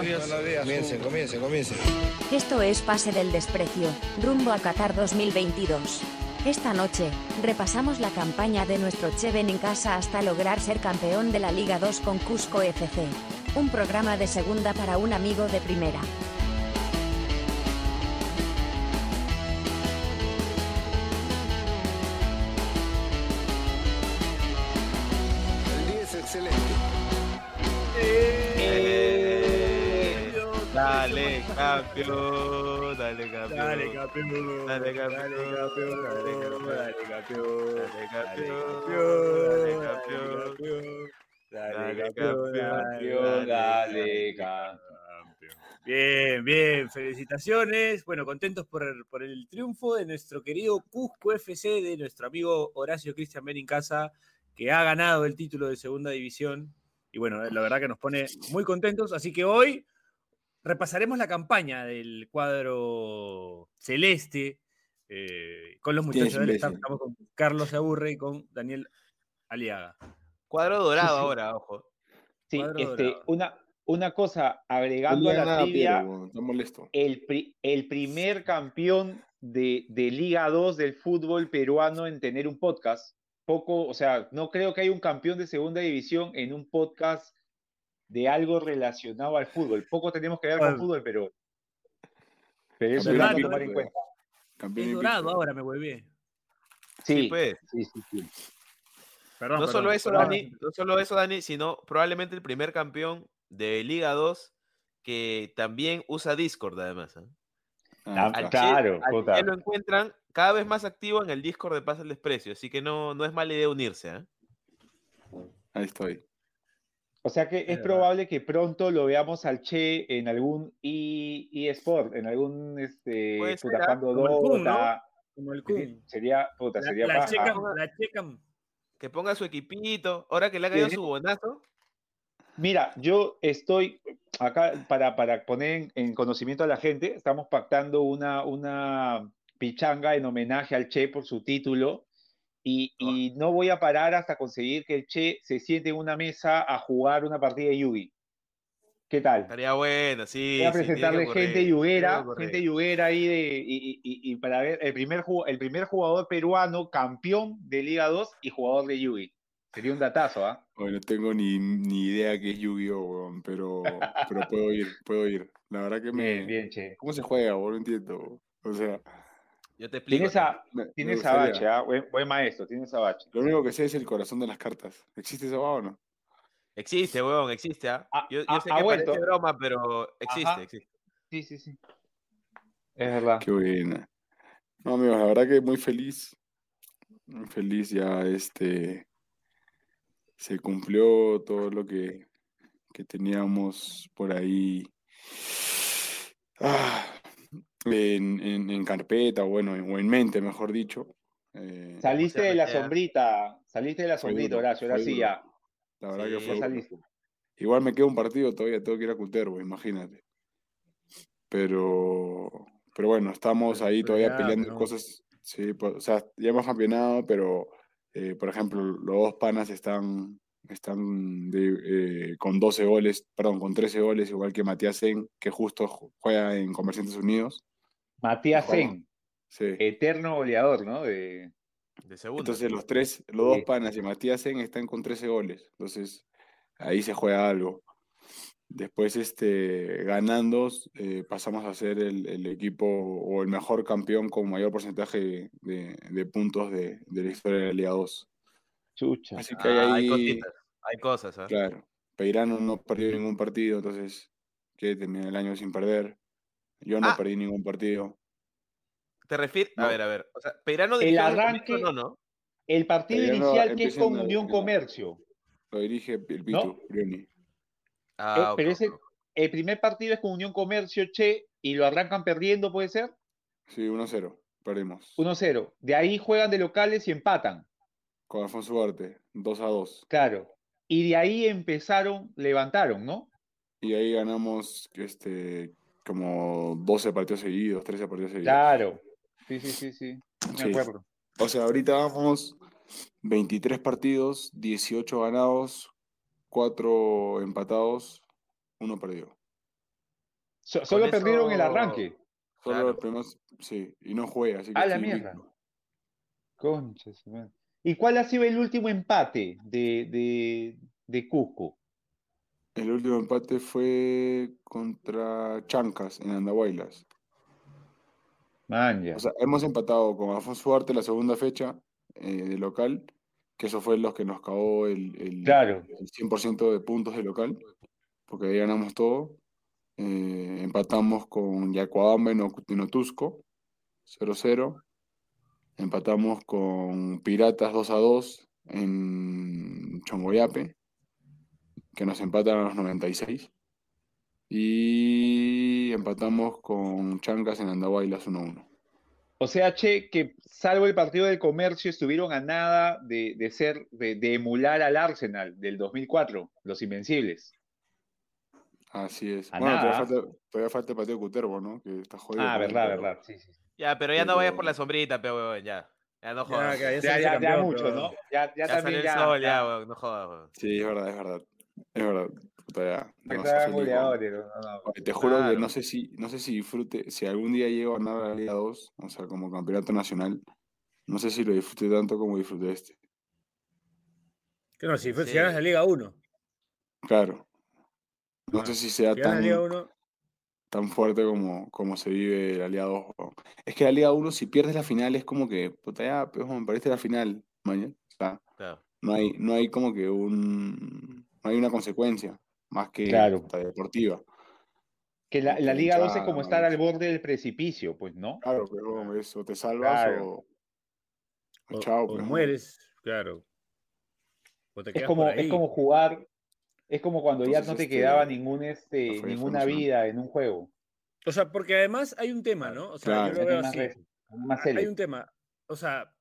Comience, comience, comience. Esto es Pase del Desprecio, rumbo a Qatar 2022. Esta noche, repasamos la campaña de nuestro Cheven en casa hasta lograr ser campeón de la Liga 2 con Cusco FC. Un programa de segunda para un amigo de primera. Dale, campeón, dale, campeón. Dale, campeón. Dale, campeón. Dale, campeón. Dale, campeón. Dale, campeón. Dale, campeón. Dale, campeón. Bien, bien, felicitaciones. Bueno, contentos por, por el triunfo de nuestro querido Cusco FC, de nuestro amigo Horacio Cristian Benincasa, que ha ganado el título de segunda división. Y bueno, la verdad que nos pone muy contentos. Así que hoy repasaremos la campaña del cuadro celeste eh, con los muchachos del staff. Estamos con Carlos Aburre y con Daniel Aliaga. Cuadro dorado Sí, sí. ahora, ojo. Sí, este, una, una cosa, No agregando a la nada, trivia, molesto. el, pri- el primer campeón de, de Liga 2 del fútbol peruano en tener un podcast. Poco, o sea, no creo que haya un campeón de segunda división en un podcast de algo relacionado al fútbol. Poco tenemos que ver con fútbol, pero, pero eso es invicto, tomar en cuenta. Campeón Es invicto. dorado ahora, me vuelve. Sí, Sí, pues. sí, sí, sí. Perdón, No perdón, solo eso, perdón. Dani, no solo eso, Dani, sino probablemente el primer campeón de Liga 2 que también usa Discord, además. ¿eh? Ah, Ah, claro. Al que lo encuentran cada vez más activo en el Discord de Paz el Desprecio, así que no, no es mala idea unirse. ¿eh? Ahí estoy. O sea que es probable que pronto lo veamos al Che en algún e, eSport, en algún este, ser, ¿ah? jugando Como el Kun, ¿no? Dota. Como el Sí, Kun. Sería, puta, La, sería la paja. checan, la checan. Que ponga su equipito. Ahora que le ha caído Sí. su bonazo. Mira, yo estoy acá para, para poner en, en conocimiento a la gente, estamos pactando una, una pichanga en homenaje al Che por su título y, y no voy a parar hasta conseguir que el Che se siente en una mesa a jugar una partida de Yugi. ¿Qué tal? Estaría bueno, sí. Voy a presentarle gente yuguera, gente yuguera ahí de, y, y- y- y para ver el primer, el primer jugador peruano campeón de Liga 2 y jugador de Yugi. Sería un datazo, ¿ah? Hoy no tengo ni, ni idea qué es Yu-Gi-Oh, pero, pero puedo ir, puedo ir. La verdad que me... Bien, bien, che. ¿Cómo se juega? weón? No entiendo. O sea, Yo te explico. Tienes a, me, me tienes a gustaría. Bache, ¿ah? Buen, buen maestro, tienes a Bache. Lo único que sé es el corazón de las cartas. ¿Existe esa o no? Existe, weón, existe. ¿ah? Ah, Yo, yo ah, sé ha que vuelto. parece broma, pero existe, Ajá. existe. Sí, sí, sí. Es verdad. Qué buena. No, amigos, la verdad que muy feliz. Muy feliz ya, este... Se cumplió todo lo que, que teníamos por ahí ah, en, en- en carpeta, bueno, en- o en mente, mejor dicho. Eh, Saliste de la sombrita, saliste de la sombrita, Horacio, ahora sí ya, la verdad Sí, que fue saliste. Igual me queda un partido todavía, tengo que ir a Cutervo, imagínate. Pero, pero bueno, estamos Pero- ahí pero todavía ya, peleando cosas. Sí, pues, o sea, ya hemos campeonado, pero eh, por ejemplo, los dos panas están, están de, eh, con 12 goles, perdón, con 13 goles, igual que Matías Zen, que justo ju- juega en Comerciantes Unidos. Matías. Zen, Sí. eterno goleador, ¿no? De... De segundo. Entonces los tres, los dos Sí. panas y Matías Zen están con 13 goles. Entonces ahí se juega algo. Después, este, ganando, eh, pasamos a ser el, el equipo o el mejor campeón con mayor porcentaje de, de puntos de, de la historia de la Liga 2. Chucha. Así que Ah, ahí, hay cositas, hay cosas. ¿ah? claro, Peirano no perdió ningún partido, entonces que terminar el año sin perder. Yo no Ah. perdí ningún partido. ¿Te refieres? A ver, a ver. O sea, Peirano El arranque- comienzo, no, no. El partido inicial que es con la- Unión Comercio. Lo dirige el Pitu, ¿No? Brioni. Ah, Eh, pero ese, el primer partido es con Unión Comercio, Che, y lo arrancan perdiendo, ¿puede ser? Sí, 1-0, perdimos. 1-0. De ahí juegan de locales y empatan. Con Alfonso Ugarte, 2-2. Claro. Y de ahí empezaron, levantaron, ¿no? Y ahí ganamos este, como 12 partidos seguidos, 13 partidos seguidos. Claro. Sí, sí, sí, sí. Me Sí. acuerdo. O sea, ahorita vamos 23 partidos, 18 ganados, 4 empatados, 1 perdido. So- solo eso- perdieron el arranque. Solo Claro. los primeros, sí, y no juega, así que A la sí, mierda. su madre. ¿Y cuál ha sido el último empate de, de, de Cusco? El último empate fue contra Chancas en Andahuaylas. Man, ya. O sea, hemos empatado con Alfonso Duarte la segunda fecha eh, de local, que eso fue los que nos cagó el, el, Claro. el 100% de puntos de local, porque ahí ganamos todo. Eh, empatamos con Yacuabamba en Ocu- en Otusco, 0-0. Empatamos con Piratas 2-2 en Chongoyape, que nos empatan a los 96. Y empatamos con Chancas en Andahuaylas 1-1. O sea, che, que salvo el partido del comercio, estuvieron a nada de, de ser, de, de emular al Arsenal del 2004, los Invencibles. Así es. A bueno, todavía nada. falta, todavía falta el partido de Cuterbo, ¿no? Que está jodido. Ah, verdad, verdad. Sí, sí. Ya, pero ya no vayas por la sombrita, pero weón, ya. Ya no jodas. Ya, Ya, que Ya, mucho, pero- ¿no? Ya, ya salió también el ya. sol, ya. ya, weón, no jodas, weón. Sí, es verdad, es verdad. Es verdad. Puta, Que no, no. Oye, Te juro que Claro. no sé si, no sé si disfrute, si algún día llego a ganar la Liga 2, o sea, como campeonato nacional, no sé si lo disfruté tanto como disfruté este. Que no, si, fue- si Sí. ganas la Liga 1. Claro. No Ah, sé si sea Si ganas la Liga tan, 1. Tan fuerte como, como se vive la Liga 2. weón. Es que la Liga 1, si pierdes la final, es como que, puta, ya, pues, weón, perdiste la final, mañana. O sea, Claro. no hay, no hay como que un, no hay una consecuencia más que Claro. puta, deportiva. Que la, Liga 2 es como estar al borde del precipicio, pues, ¿no? Claro, pero eso te salvas Claro. o, o O, chao, o pues, ¿no? mueres, claro. O te Es como, es como jugar, es como cuando ya no te este, quedaba ningún, este, no ninguna vida en un juego. O sea, porque además hay un tema, ¿no? O sea, Claro. yo lo veo así. Hay un tema. O sea,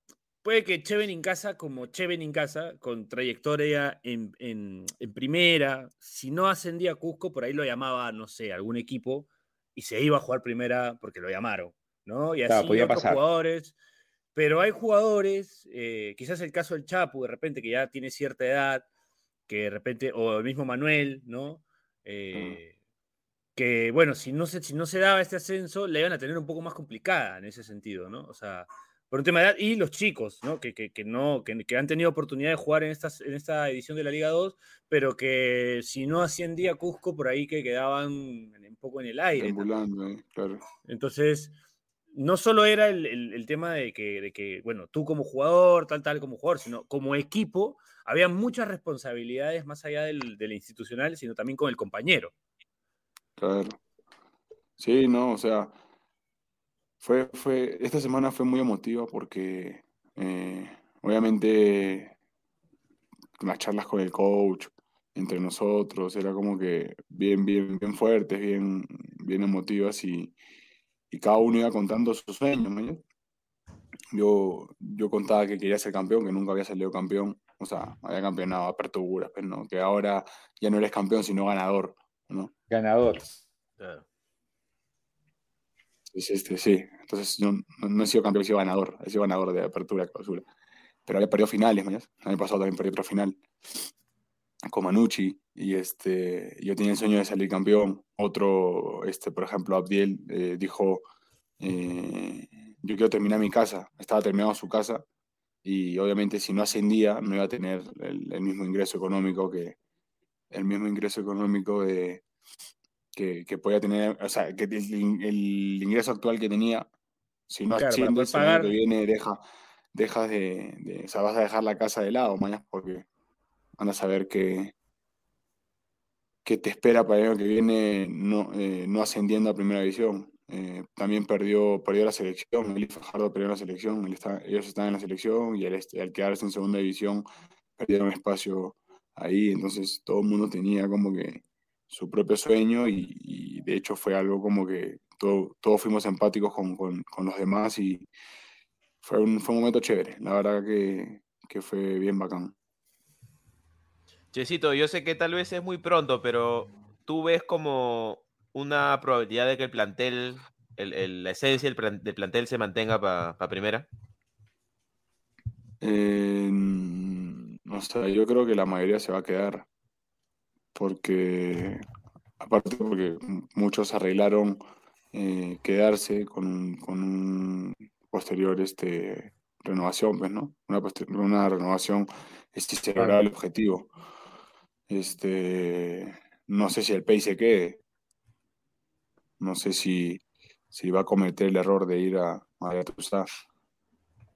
puede que Cheven en casa, como Cheven en casa, con trayectoria en, en- en primera, si no ascendía a Cusco, por ahí lo llamaba, no sé, algún equipo y se iba a jugar primera porque lo llamaron, ¿no? Y así Claro, podía otros pasar. jugadores. Pero hay jugadores, eh, quizás el caso del Chapu, de repente, que ya tiene cierta edad, que de repente, o el mismo Manuel, ¿no? Eh, que bueno, si no, se, si no se daba este ascenso, la iban a tener un poco más complicada en ese sentido, ¿no? O sea, por un tema de edad, y los chicos, ¿no? Que, que, que no, que, que han tenido oportunidad de jugar en, estas, en esta edición de la Liga 2, pero que si no ascendía Cusco, por ahí que quedaban un poco en el aire. eh, claro. Entonces, no solo era el, el- el tema de que, de que, bueno, tú como jugador, tal, tal, como jugador, sino como equipo, había muchas responsabilidades más allá del, del institucional, sino también con el compañero. Claro. Sí, no, o sea, fue, fue, esta semana fue muy emotiva porque eh, obviamente las charlas con el coach, entre nosotros, era como que bien, bien, bien fuertes, bien, bien emotivas y, y cada uno iba contando sus sueños. Yo, yo contaba que quería ser campeón, que nunca había salido campeón, o sea, había campeonado aperturas, pero no, que ahora ya no eres campeón, sino ganador, ¿no? Ganador. Claro. Este, sí. Entonces yo no, no he sido campeón, he sido ganador. He sido ganador de apertura, clausura. Pero había perdido finales, ¿me entiendes? El año pasado también perdí otra final con Manucci. Y este, yo tenía el sueño de salir campeón. Otro, este, por ejemplo, Abdiel eh, dijo, eh, yo quiero terminar mi casa. Estaba terminando su casa. Y obviamente si no ascendía, no iba a tener el, el mismo ingreso económico que el mismo ingreso económico de, que, que podía tener, o sea, que el, el ingreso actual que tenía, si no Claro, el año pagar. que viene deja, dejas de, de- o sea, vas a dejar la casa de lado, mañana, porque van a saber que, que te espera para el año que viene no, eh, no ascendiendo a primera división. Eh, también perdió, perdió la selección, Eli Fajardo perdió la selección, ellos están en la selección y al, al quedarse en segunda división perdieron espacio ahí, entonces todo el mundo tenía como que su propio sueño y, de hecho fue algo como que todo- todos fuimos empáticos con, con- con los demás y fue un, fue un momento chévere, la verdad que, que fue bien bacán. Chesito, yo sé que tal vez es muy pronto, pero tú ves como una probabilidad de que el plantel, el- el- la esencia del, plan- del plantel se mantenga para primera. Eh, o sea, yo creo que la mayoría se va a quedar porque aparte porque muchos arreglaron eh, quedarse con, con un posterior este, renovación, pues, ¿no? Una, una renovación este, si se Claro. logra el objetivo. Este, no sé si el Pay se quede. No sé si, si va a cometer el error de ir a Magatuzá.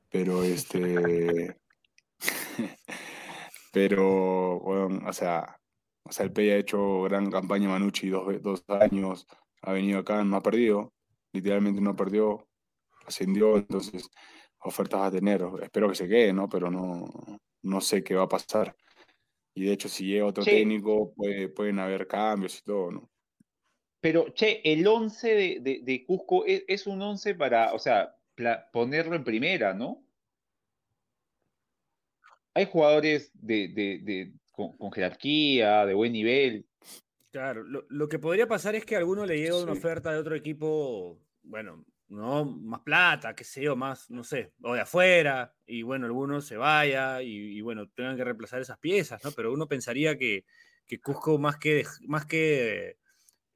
Pero este. pero, bueno, o sea, o sea, el Pay ha hecho gran campaña Manucci dos, dos años, ha venido acá, no ha perdido, literalmente no perdió, ascendió, entonces ofertas a tener. Espero que se quede, ¿no? Pero no, no sé qué va a pasar. Y de hecho, si llega otro Sí. técnico, puede, pueden haber cambios y todo, ¿no? Pero, che, el 11 de, de- de Cusco es, es un 11 para, o sea, pla- ponerlo en primera, ¿no? Hay jugadores de, de- con, con jerarquía, de buen nivel. Claro, lo, lo que podría pasar es que a alguno le llegue una oferta de otro equipo, bueno, no más plata, qué sé yo, más, no sé, o de afuera, y bueno, alguno se vaya y, y, bueno, tengan que reemplazar esas piezas, ¿no? Pero uno pensaría que, que Cusco más que, más que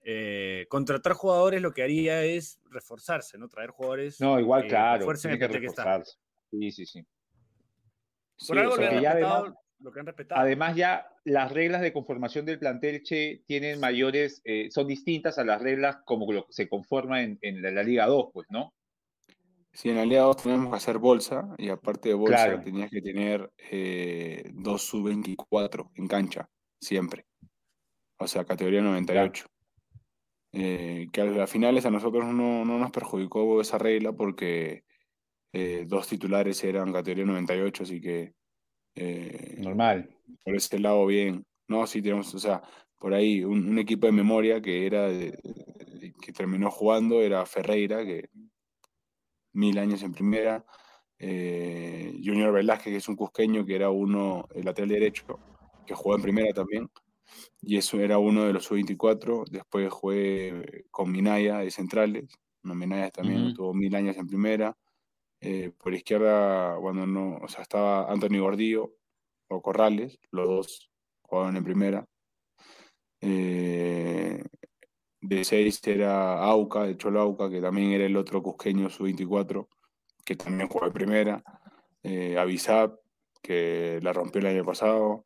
eh, contratar jugadores lo que haría es reforzarse, ¿no? Traer jugadores No, igual, que claro, tiene que plantel que está. reforzarse. Sí, sí, sí. Sí, Por algo o sea, que ya además- lo que han respetado. Además, ya las reglas de conformación del plantel Che tienen mayores, eh, son distintas a las reglas como lo que se conforma en, en la, la Liga 2, pues, ¿no? Sí, en aliados teníamos que hacer bolsa y aparte de bolsa Claro. tenías que tener eh, dos sub-24 en cancha, siempre. O sea, categoría 98. Eh, que a las finales a nosotros no, no nos perjudicó esa regla porque eh, dos titulares eran categoría 98, así que eh, Normal. por ese lado bien. No, sí tenemos, o sea, por ahí un, un equipo de memoria que era de- que terminó jugando era Ferreira, que mil años en primera. Junior Velázquez, que es un cusqueño, que era uno, el lateral derecho, que jugó en primera también. Y eso era uno de los sub-24. Después jugué con Minaya de centrales. No, Minaya también tuvo mil años en primera. Eh, por izquierda, cuando no, o sea, estaba Anthony Gordillo o Corrales, los dos jugaban en primera. Eh, de seis era Auca, de Cholo Auca, que también era el otro cusqueño sub-24, que también jugó en primera. Eh, Avisab, que la rompió el año pasado.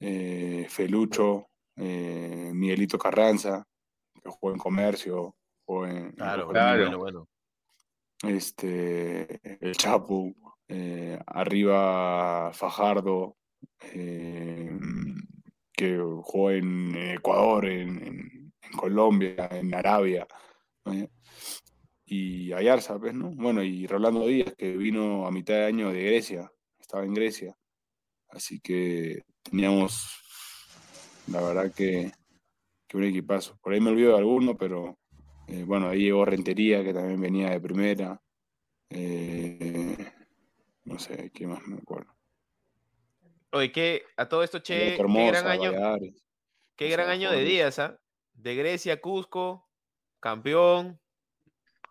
Eh, Felucho, eh, Miguelito Carranza, que jugó en comercio, jugó en, Claro, Cochrane. bueno, bueno. este, el Chapu, eh, arriba Fajardo, eh, que jugó en Ecuador, en, en- en Colombia, en Arabia, ¿no? y Ayarza, pues, ¿no? Bueno, y Rolando Díaz, que vino a mitad de año de Grecia, estaba en Grecia, así que teníamos, la verdad que, que un equipazo. Por ahí me olvido de alguno, pero eh, bueno, ahí llegó Rentería, que también venía de primera. Eh, no sé, ¿qué más me acuerdo? Oye, que a todo esto, che, qué gran año, Valladares. qué gran año de. Díaz, ¿ah? De Grecia, Cusco, campeón.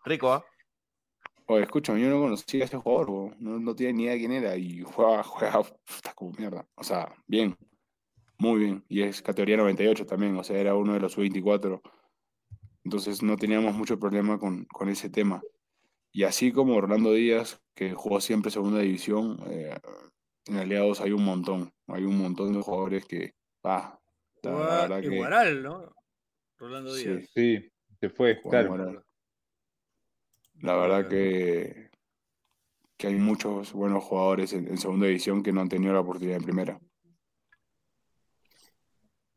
Rico, ¿ah? Oye, escúchame, yo no conocía a ese jugador, no, no tenía ni idea de quién era y juega, juega puta, como mierda. O sea, bien, muy bien. Y es categoría 98 también, o sea, era uno de los sub-24. Entonces no teníamos mucho problema con, con ese tema. Y así como Rolando Díaz, que jugó siempre segunda división, eh, en Aliados hay un montón, hay un montón de jugadores que, ah, la, la Jugaba verdad que... ¿no? Rolando Sí. Díaz. Sí, se fue, Juan claro. La verdad que, que hay muchos buenos jugadores en, en segunda división que no han tenido la oportunidad en primera.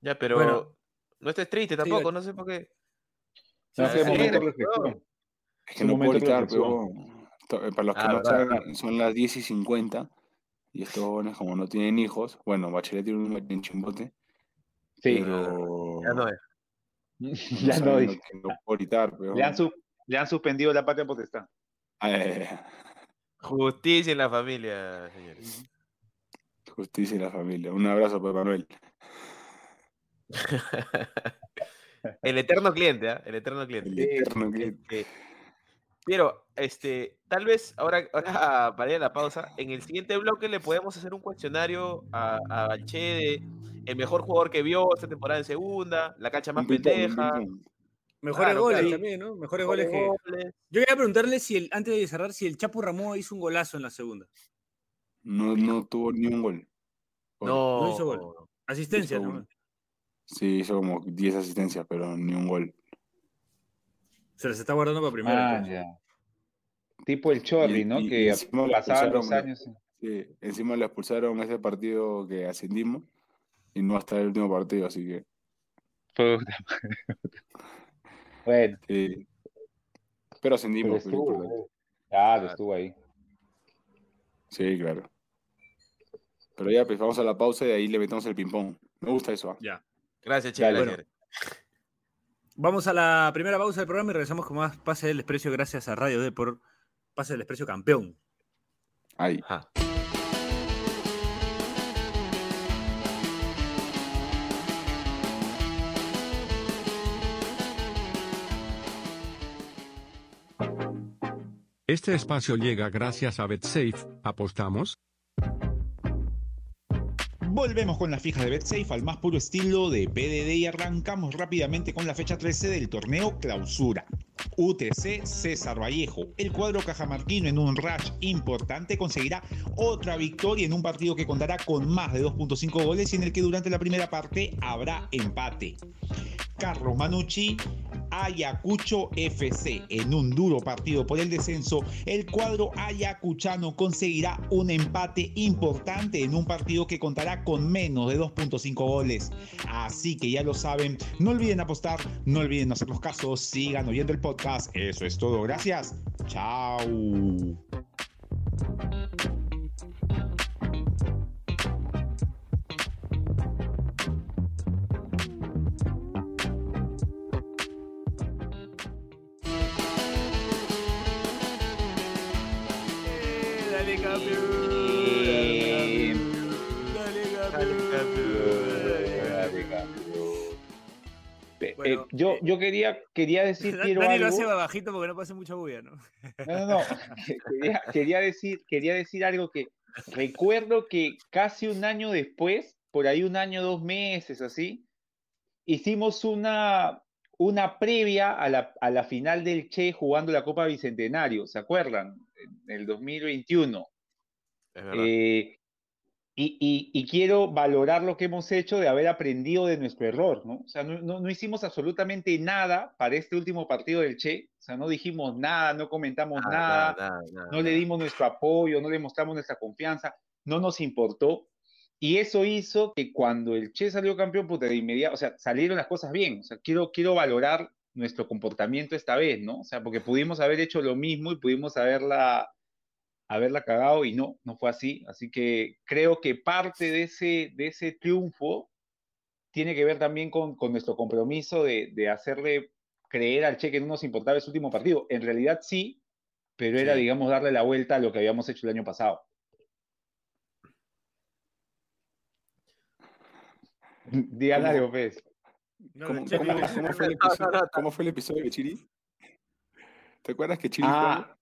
Ya, pero Bueno. no estés triste tampoco, no sé por qué. No, sí, momento de reflexión. Es Es que no puedo reflexión. pero eh, para los que Ah, no verdad. saben, son las 10 y 50 y estos jóvenes como no tienen hijos, bueno, Bachelet tiene un en chimbote, Sí, pero Ya no es. ya no lo que no puedo gritar, pero... Le han, su- le han suspendido la patria potestad. Eh, Justicia en la familia, señores. justicia y la familia. Un abrazo, Pepe Manuel. El eterno cliente, ¿ah? El eterno cliente. El eterno cliente. que- Piero, este, tal vez ahora, ahora para ir a la pausa, en el siguiente bloque le podemos hacer un cuestionario a, a Balche de el mejor jugador que vio esta temporada en segunda, la cancha más pendeja. Mejores Claro, goles claro. también, ¿no? Mejores goles que. goles. Yo quería preguntarle si el, antes de cerrar, si el Chapo Ramón hizo un golazo en la segunda. No, no tuvo ni un gol. No, No hizo gol. Asistencia, Hizo ¿no? Sí, hizo como 10 asistencias, pero ni un gol. Se las está guardando para primero. Ah, ya. Tipo el Chorri, Y- ¿no? y- y que pasaban los expulsaron, años. Sí, encima lo expulsaron ese partido que ascendimos y no hasta el último partido, así que Puta. Bueno. Pero pero ascendimos, que es lo estuvo. Claro, estuvo ahí. Sí, claro. Pero ya, pues vamos a la pausa y ahí le metemos el ping-pong. Me gusta eso. ¿ah? Ya. Gracias, gracias. Vamos a la primera pausa del programa y regresamos con más Pase del Desprecio gracias a Radio D por Pase del Desprecio campeón. Ahí. Ajá. Este espacio llega gracias a BetSafe. ¿Apostamos? Volvemos con la fija de BetSafe al más puro estilo de PDD y arrancamos rápidamente con la fecha 13 del torneo Clausura. UTC César Vallejo, el cuadro cajamarquino en un rush importante conseguirá otra victoria en un partido que contará con más de 2.5 goles y en el que durante la primera parte habrá empate. Carlos Manucci, Ayacucho FC. En un duro partido por el descenso, el cuadro ayacuchano conseguirá un empate importante en un partido que contará con menos de 2.5 goles. Así que ya lo saben, no olviden apostar, no olviden hacer los casos, sigan oyendo el podcast. Eso es todo, gracias. Chao. Bueno, eh, yo, eh, yo quería, quería decir, Dani Piero, lo algo. hace bajito porque no pase mucha bulla, ¿no? No, no, no. Quería, quería decir, quería decir algo que recuerdo que casi un año después, por ahí un año, dos meses, así, hicimos una, una previa a la, a la final del Che jugando la Copa Bicentenario, ¿se acuerdan? En el 2021. Es verdad. Eh, y, y- y quiero valorar lo que hemos hecho de haber aprendido de nuestro error, ¿no? O sea, no, no- no hicimos absolutamente nada para este último partido del Che, o sea, no dijimos nada, no comentamos Nada, nada, nada, nada, no le dimos nuestro apoyo, no le mostramos nuestra confianza, no nos importó. Y eso hizo que cuando el Che salió campeón, puta, de inmediato, o sea, salieron las cosas bien. O sea, quiero, quiero valorar nuestro comportamiento esta vez, ¿no? O sea, porque pudimos haber hecho lo mismo y pudimos haberla, haberla cagado y no, no fue así. Así que creo que parte de ese, de ese triunfo tiene que ver también con, con nuestro compromiso de, de hacerle creer al Che que no nos importaba ese último partido. En realidad sí, pero era, digamos, darle la vuelta a lo que habíamos hecho el año pasado. ¿Cómo? algo. No, ¿Cómo, fue el episodio, cómo fue el episodio de Chiri? ¿Te acuerdas que Chiri Ah, fue?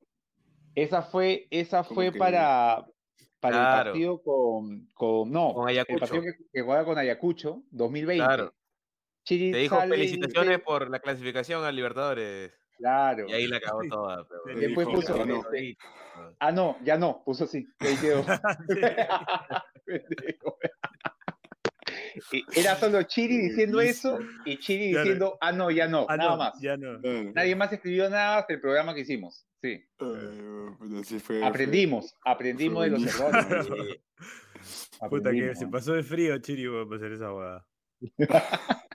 Esa fue, esa fue que- para, para el partido con, con no, Con el Ayacucho. partido que, que jugaba con Ayacucho, 2020. Claro. Chiri Te dijo felicitaciones dice- por la clasificación al Libertadores. Claro. Y ahí la acabó toda. pero- Después puso, no. este, ah, no, ya no, puso así. ahí quedó. Era solo Chiri diciendo eso y Chiri diciendo, ah, no, ya no, Ah, nada no, más. Ya no. Eh, Nadie más escribió nada hasta el programa que hicimos. Sí. fue- Aprendimos, aprendimos de los errores. Puta que se pasó de frío, Chiri, para hacer esa hueá.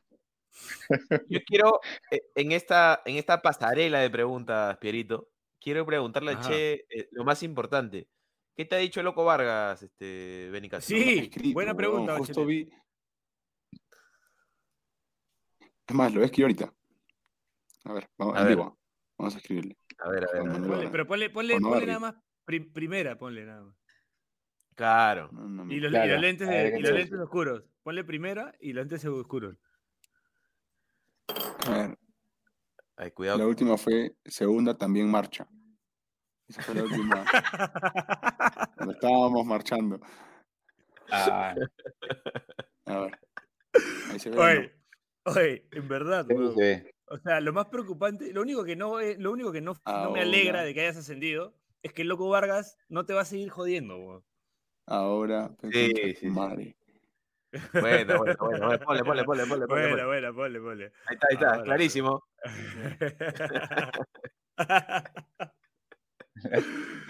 Yo quiero, eh, en esta, en esta pasarela de preguntas, Pierito, quiero preguntarle a Ajá. Che eh, lo más importante. ¿Qué te ha dicho Loco Vargas, este, Benny Castillo? Sí, escrito, buena pregunta, Justo vi. Es más, lo escribí ahorita. A ver, vamos, A ver. Vamos a escribirle. A ver, a ver. A Ponle- pero ponle, ponle, O no, ponle Barry. nada más pri- primera, ponle nada más. Claro. No, no me- Y los, y Claro, los lentes, a ver de- y los te lentes oscuros. Ponle primera y los lentes oscuros. A ver. Ay, cuidado. La última fue segunda también marcha. Esa fue la última. cuando estábamos marchando. Ah, A ver. Ahí se ve. Oye, en verdad, weón. O sea, lo más preocupante, lo único que no, es- lo único que no, no me alegra de que hayas ascendido es que el loco Vargas no te va a seguir jodiendo, weón. Ahora. Sí, sí, madre. Bueno, bueno, bueno, bueno, ponle, ponle, ponle, ponle, ponle, Buena, ponle. ponle, ponle. Ahí está, ahí está, Ahora, clarísimo.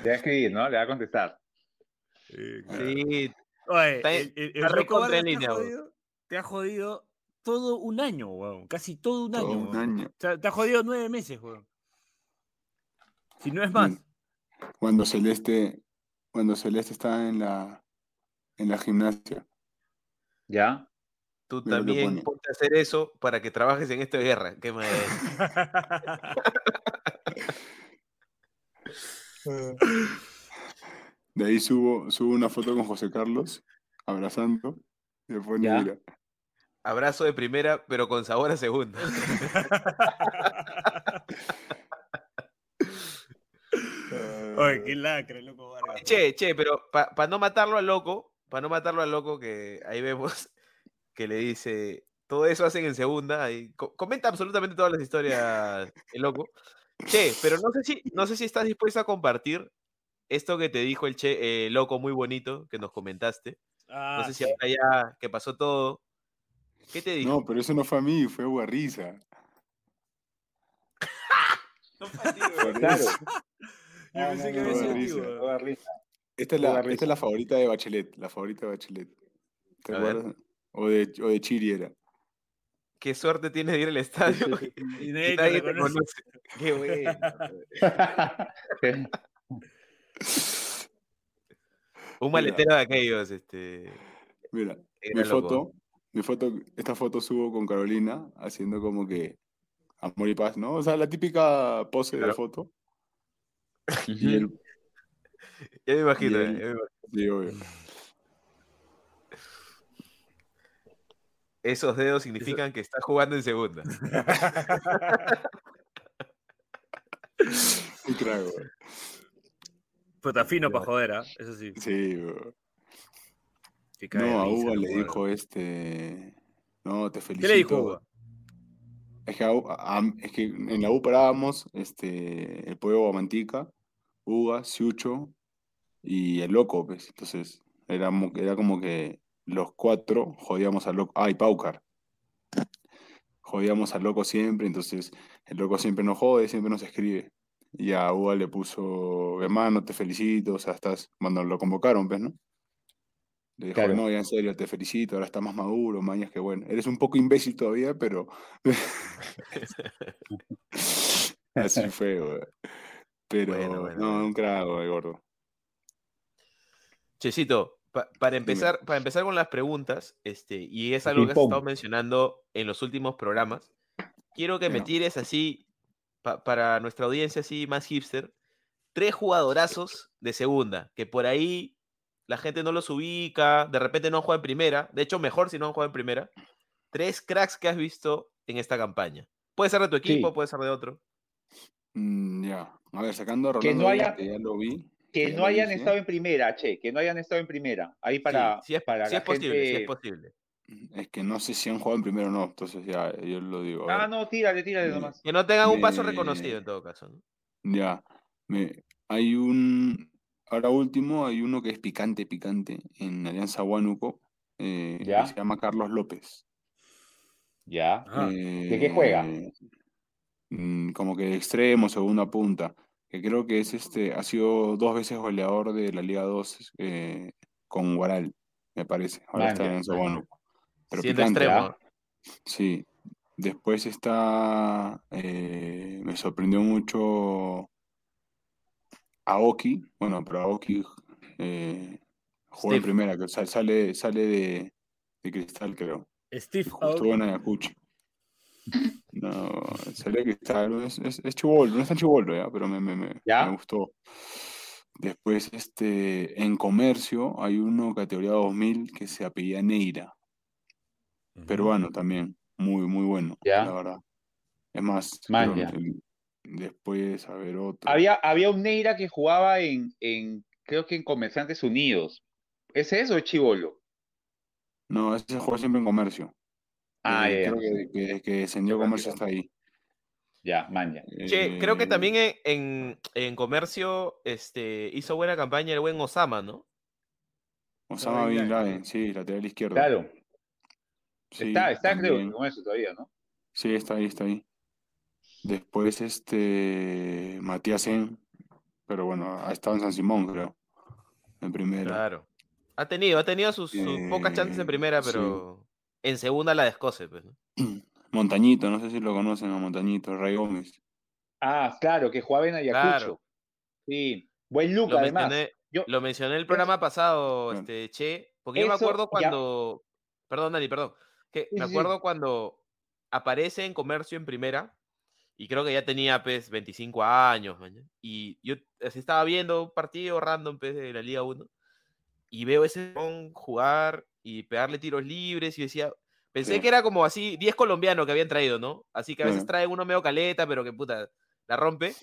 Le va a escribir, ¿no? Le va a contestar. Sí, claro. Sí, Oye, Está el, el- el está loco recontra Vargas en te, línea, ha weón. jodido, te ha jodido todo un año, weón. Casi todo un Todo año. un año. O sea, te ha jodido nueve meses, weón. Si no es más. Cuando Celeste, cuando Celeste estaba en la, en la gimnasia. ¿Ya? tú Mira también ponte a hacer eso para que trabajes en esta guerra. Qué madre. De ahí subo, subo una foto con José Carlos, abrazando. Y después Ya. mira. Abrazo de primera, pero con sabor a segunda. Oye, qué lacra, el loco Vargas. Che, che, pero para no matarlo al loco, para no matarlo al loco, que ahí vemos que le dice, todo eso hacen en segunda, co- comenta absolutamente todas las historias el loco. Che, pero no sé si, no sé si estás dispuesto a compartir esto que te dijo el che, eh, loco muy bonito que nos comentaste. No Ah, sé si ahora ya que pasó todo. ¿Qué te dijo? No, pero eso no fue a mí, fue a Guarriza. Claro. eso. Yo Ah, pensé no, que no, había no, sido. Esta es, la, Guarriza. esta es la favorita de Bachelet, la favorita de Bachelet. ¿Te acuerdas? O de, o de Chiri era. Qué suerte tienes de ir al estadio sí, y Y nadie te nadie te reconoce. conoce. Qué bueno. Un maletero de aquellos, este. Mira, mi loco. foto, mi foto, esta foto subo con Carolina haciendo como que amor y paz, ¿no? O sea, la típica pose de Claro. foto. Y él, Ya me imagino, y ya él- me imagino. sí, obvio. Esos dedos significan que estás jugando en segunda. Un güey. Puta fino para joder, ¿ah? Eso sí. Sí, güey. Que cae de No, a Uga le dijo este. No, te felicito. ¿Qué le dijo Uga? Es que, a U- a- a- es que en la U parábamos este, el pollo Guamantica, Uga, Siucho y el loco, pues. Entonces, era como que los cuatro jodíamos al loco. Ah, y Paucar. Jodíamos al loco siempre, entonces el loco siempre nos jode, siempre nos escribe. Y a Uga le puso, hermano, te felicito, o sea, estás, cuando lo convocaron, pues, ¿no? Le dijo, Claro. no, ya en serio, te felicito, ahora estás más maduro, mañas que bueno. Eres un poco imbécil todavía, pero... Así fue, güey. Pero, Bueno, bueno, no, bueno. un güey, gordo. Chesito, pa- para empezar, para empezar con las preguntas, este, y es algo que has estado mencionando en los últimos programas, quiero que me Ya. tires así, pa- para nuestra audiencia así más hipster, tres jugadorazos de segunda, que por ahí la gente no los ubica, de repente no han jugado en primera, de hecho mejor si no han jugado en primera. Tres cracks que has visto en esta campaña. Puede ser de tu equipo, Sí. puede ser de otro. Mm, ya. A ver, sacando a Que Rolando no haya- que ya lo vi. Que ya no hayan estado en primera, che, que no hayan estado en primera. Ahí para, sí es, para la es posible, gente- es posible. Es que no sé si han jugado en primero o no, entonces ya, yo lo digo. Ah, no, tírale, tírale nomás. Que no tengan un paso Me- reconocido en todo caso. ¿no? Ya. Me, hay un. Ahora último, hay uno que es picante, picante, en Alianza Huánuco, eh, que Ya. se llama Carlos López. Ya. Ajá. ¿De qué juega? Eh, mm, como que de extremo, segunda punta. Que creo que es este, ha sido dos veces goleador de la Liga 2 eh, con Guaral, me parece. Ahora está en Alianza. Huánuco. Pero Siendo picante, extremo. ¿ah? Sí. Después está. eh, me sorprendió mucho Aoki. Bueno, pero Aoki eh, jugó en primera, que sal- sale, sale de, de cristal, creo. Steve Justo Aoki. en Ayacucho. No, sale de cristal. Es, es, es no es tan pero me, me, me, ¿Ya? me gustó. Después, este, en comercio, hay uno categoría 2000 que se apellida Neira peruano también, muy, muy bueno, Ya. la verdad. Es más, Man, creo después, a ver, otro. Había, había un Neira que jugaba en, en, creo que en Comerciantes Unidos. ¿Es eso o es Chivolo? No, ese juega siempre en comercio. Ah, Eh, ya, creo que, que, que descendió comercio hasta ahí. ya, man, ya. Che, creo que Eh, también en, en, en comercio este, hizo buena campaña el buen Osama, ¿no? Osama Bin Laden. Sí, lateral izquierdo. Claro, Sí, está, está creo con eso todavía, ¿no? Sí, está ahí, está ahí. Después, este, Matías En, pero bueno, ha estado en San Simón, creo, en primera. Claro. Ha tenido, ha tenido sus, sus pocas chances en Eh, primera, sí. pero en segunda la descose, pues. ¿no? Montañito, no sé si lo conocen a Montañito, Ray Gómez. Ah, claro, que jugaba en Ayacucho. Claro. Sí, buen look Lo además. mencioné, Yo- lo mencioné el programa pasado, Claro. este, Che, porque yo me acuerdo ya. cuando, perdón, Dani, perdón, que Sí, me sí. acuerdo cuando aparece en comercio en primera, y creo que ya tenía, pues, 25 años, maña, y yo así estaba viendo un partido random, pues, de la Liga 1, y veo ese jugar y pegarle tiros libres, y decía, pensé Sí. que era como así, 10 colombianos que habían traído, ¿no? Así que a veces Claro. traen uno medio caleta, pero que puta, la rompe.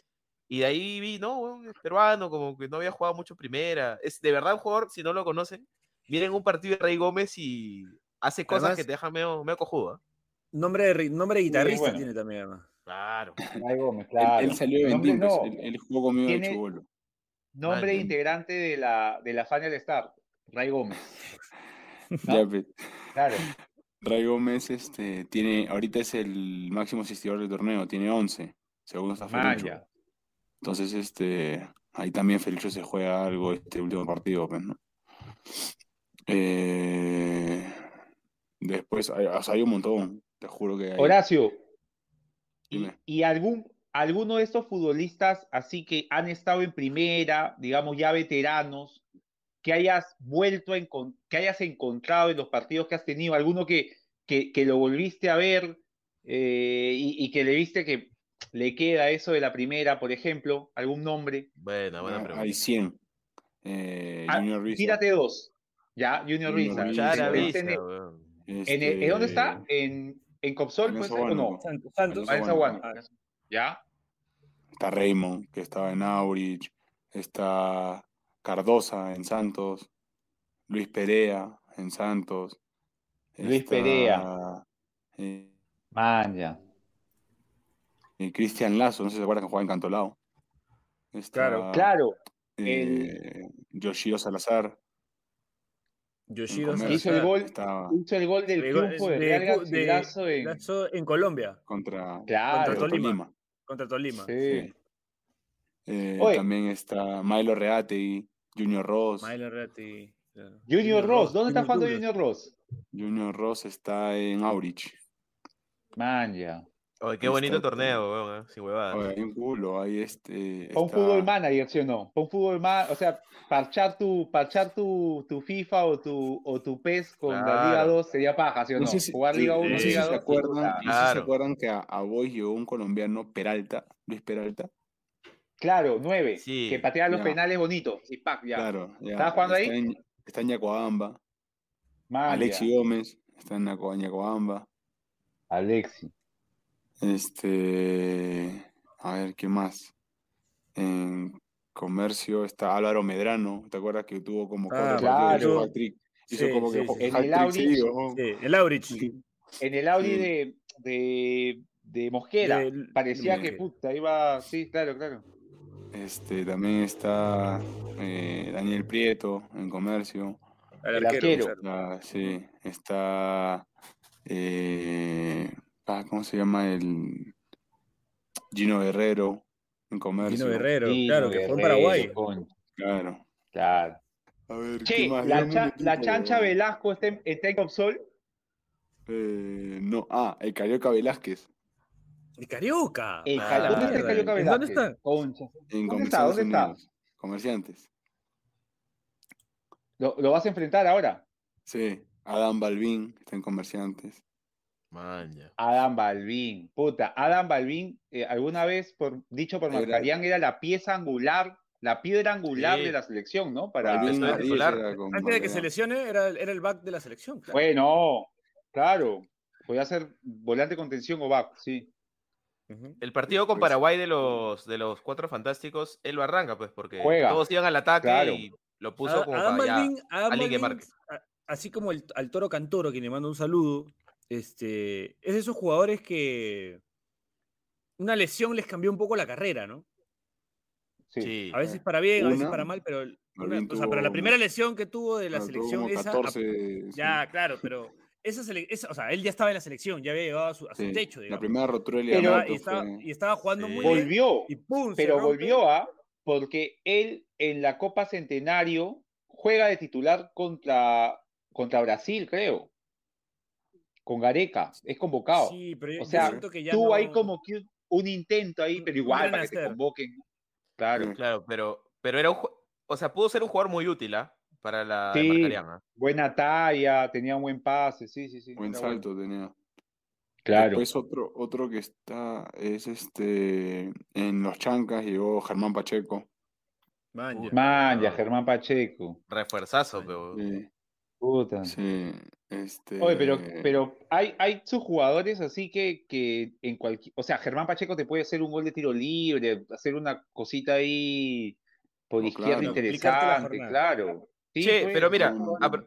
Y de ahí vi, no, es peruano, como que no había jugado mucho primera. Es de verdad un jugador, si no lo conocen, miren un partido de Rey Gómez y hace cosas Además- que te dejan medio, medio cojudo. ¿ah? Nombre de, nombre de guitarrista bueno. tiene también, además. Claro. Ray Gómez, Él, claro. él salió de no, él, él jugó conmigo de chibolo. nombre integrante de la, de la Final Star, Ray Gómez. ¿no? Ya, pues, Claro. Ray Gómez este, tiene, ahorita es el máximo asistidor del torneo, tiene 11, según está Felucho. Maya. Entonces, este, ahí también Felucho se juega algo este último partido, pues, ¿no? Eh, después, hay, o sea, hay un montón, te juro que hay. Horacio, ¿y, algún, alguno de estos futbolistas así que han estado en primera, digamos ya veteranos, que hayas vuelto a que hayas encontrado en los partidos que has tenido, alguno que, que, que lo volviste a ver eh, y, y que le viste que le queda eso de la primera, por ejemplo, algún nombre? Buena, buena Ah, pregunta. hay 100. Eh, Ah, Junior Rizzo. tírate dos. Ya, Junior Junior Rizza. Rizzo. Chara Está Vista, ¿En, el- weón. en el- este, ¿en dónde está? ¿En, en Copsol, ser, o no? Santos. Santos. Ah, en. ¿Ya? Está Raymond, que estaba en Aurich. Está Cardosa en Santos. Luis Perea en Santos. Luis está, Perea. eh, Manja. eh, Cristian Lazo, no sé si se acuerdan que jugaba en Cantolao. Está, Claro. Claro, eh, Yoshio Salazar. Yoshiro en hizo el Salazar. gol, Estaba hizo el gol del De triunfo de de- en... Lazo en Colombia, contra, Claro. contra Tolima. Tolima. contra Tolima. Sí. Sí. Eh, también está Milo Reategui, Junior Ross. Milo Ratti, claro. Junior Ross, ¿dónde está jugando. Junior Ross? Junior Ross está en Aurich. Manja. Oye, qué Está bonito torneo, weón, eh, sin huevadas. Oye, hay un culo, hay este. Pon está- fútbol manager, ¿sí o no? Pon fútbol manager, o sea, parchar tu, parchar tu, tu FIFA o tu, o tu PES con la Liga Claro. 2 sería paja, ¿sí o no? No sé si, Jugar Liga sí, 1, no sé si Liga se 2. acuerdan, puta. no sé si se Claro. acuerdan que a, a Boys llegó un colombiano Peralta, Luis Peralta. Claro, 9. Sí, que patea los ya. penales bonitos. Y pac, ya. Claro, ya. ¿Estaba jugando ahí? está En, está en Yacoamba. Alexi Gómez está en Yacoamba. Alexi. Este. A ver, ¿qué más? En comercio está Álvaro Medrano. ¿Te acuerdas que tuvo como Ah, cuatro claro. Hizo hat-trick. Hizo Sí, como que sí. En el Aurich. ¿no? Sí, el Aurich. En el Audi Sí. de, de, de Mosquera. Parecía de que puta, iba. Sí, claro, claro. Este, también está eh, Daniel Prieto en comercio. El El arquero. arquero. claro. Está, sí, está. eh, ah, ¿Cómo se llama? El Gino Guerrero en comercio. Gino Guerrero, Sí, claro, que fue en Guerrero, Paraguay. concha, Claro. Claro. A ver, Che, ¿qué más? la, cha- la chancha. Velasco está en, está en Copsol. Eh, no, ah, el Carioca Velázquez El Carioca. El Ah, ¿Dónde está el. Carioca ¿En Velázquez? ¿Dónde está? Concha. en ¿Dónde está? Comerciantes ¿Dónde está? Comerciantes. ¿Lo, lo vas a enfrentar ahora? Sí, Adam Balvin está en Comerciantes. Maña. Adam Balvin. Puta, Adam Balvin, eh, alguna vez, por, dicho por Marcarián, era la pieza angular, la piedra angular Sí. de la selección, ¿no? Para... Balvin Antes de que se lesione, era, era el back de la selección. claro. Bueno, claro. Podía ser volante contención o back, sí. El partido con Pues- Paraguay de los, de los cuatro fantásticos, él lo arranca, pues, porque Juega. todos iban al ataque Claro. y lo puso A- como Adam para ya. Balvin- Adam alguien que marque. a- así como el, al Toro Cantoro, quien le mando un saludo, este, es de esos jugadores que una lesión les cambió un poco la carrera, ¿no? Sí. Sí. A veces para bien, a veces para mal, pero una- Balvin o sea, pero la primera lesión que tuvo de la Claro, selección esa, 14, sí. ya, claro, pero esa, esa- o sea, él ya estaba en la selección, ya había llegado a su, a su Sí, techo, La primera rotura y, fue- y estaba jugando Sí. muy bien. Volvió, Y pum, pero volvió a, porque él en la Copa Centenario juega de titular contra, contra Brasil, creo. Con Gareca, es convocado. Sí, pero yo- O sea, siento que ya Tuvo ahí no- como que un, intento ahí, pero igual para que te convoquen. Claro, Sí. Claro, pero, pero era un o sea, pudo ser un jugador muy útil, ¿ah? Para la Sí. Buena talla, tenía un buen pase, sí, sí, sí. Buen bueno. salto tenía. Claro. Después otro, otro que está es este en los chancas llegó Germán Pacheco. Man, ya. Man, ya Ah. Germán Pacheco. Refuerzazo, pero. Sí, Puta. sí, este. Oye, pero, pero hay, hay sus jugadores así que, que en cualquier. O sea, Germán Pacheco te puede hacer un gol de tiro libre, hacer una cosita ahí por No, izquierda claro. Interesante, claro. Sí, Che, pues, pero mira,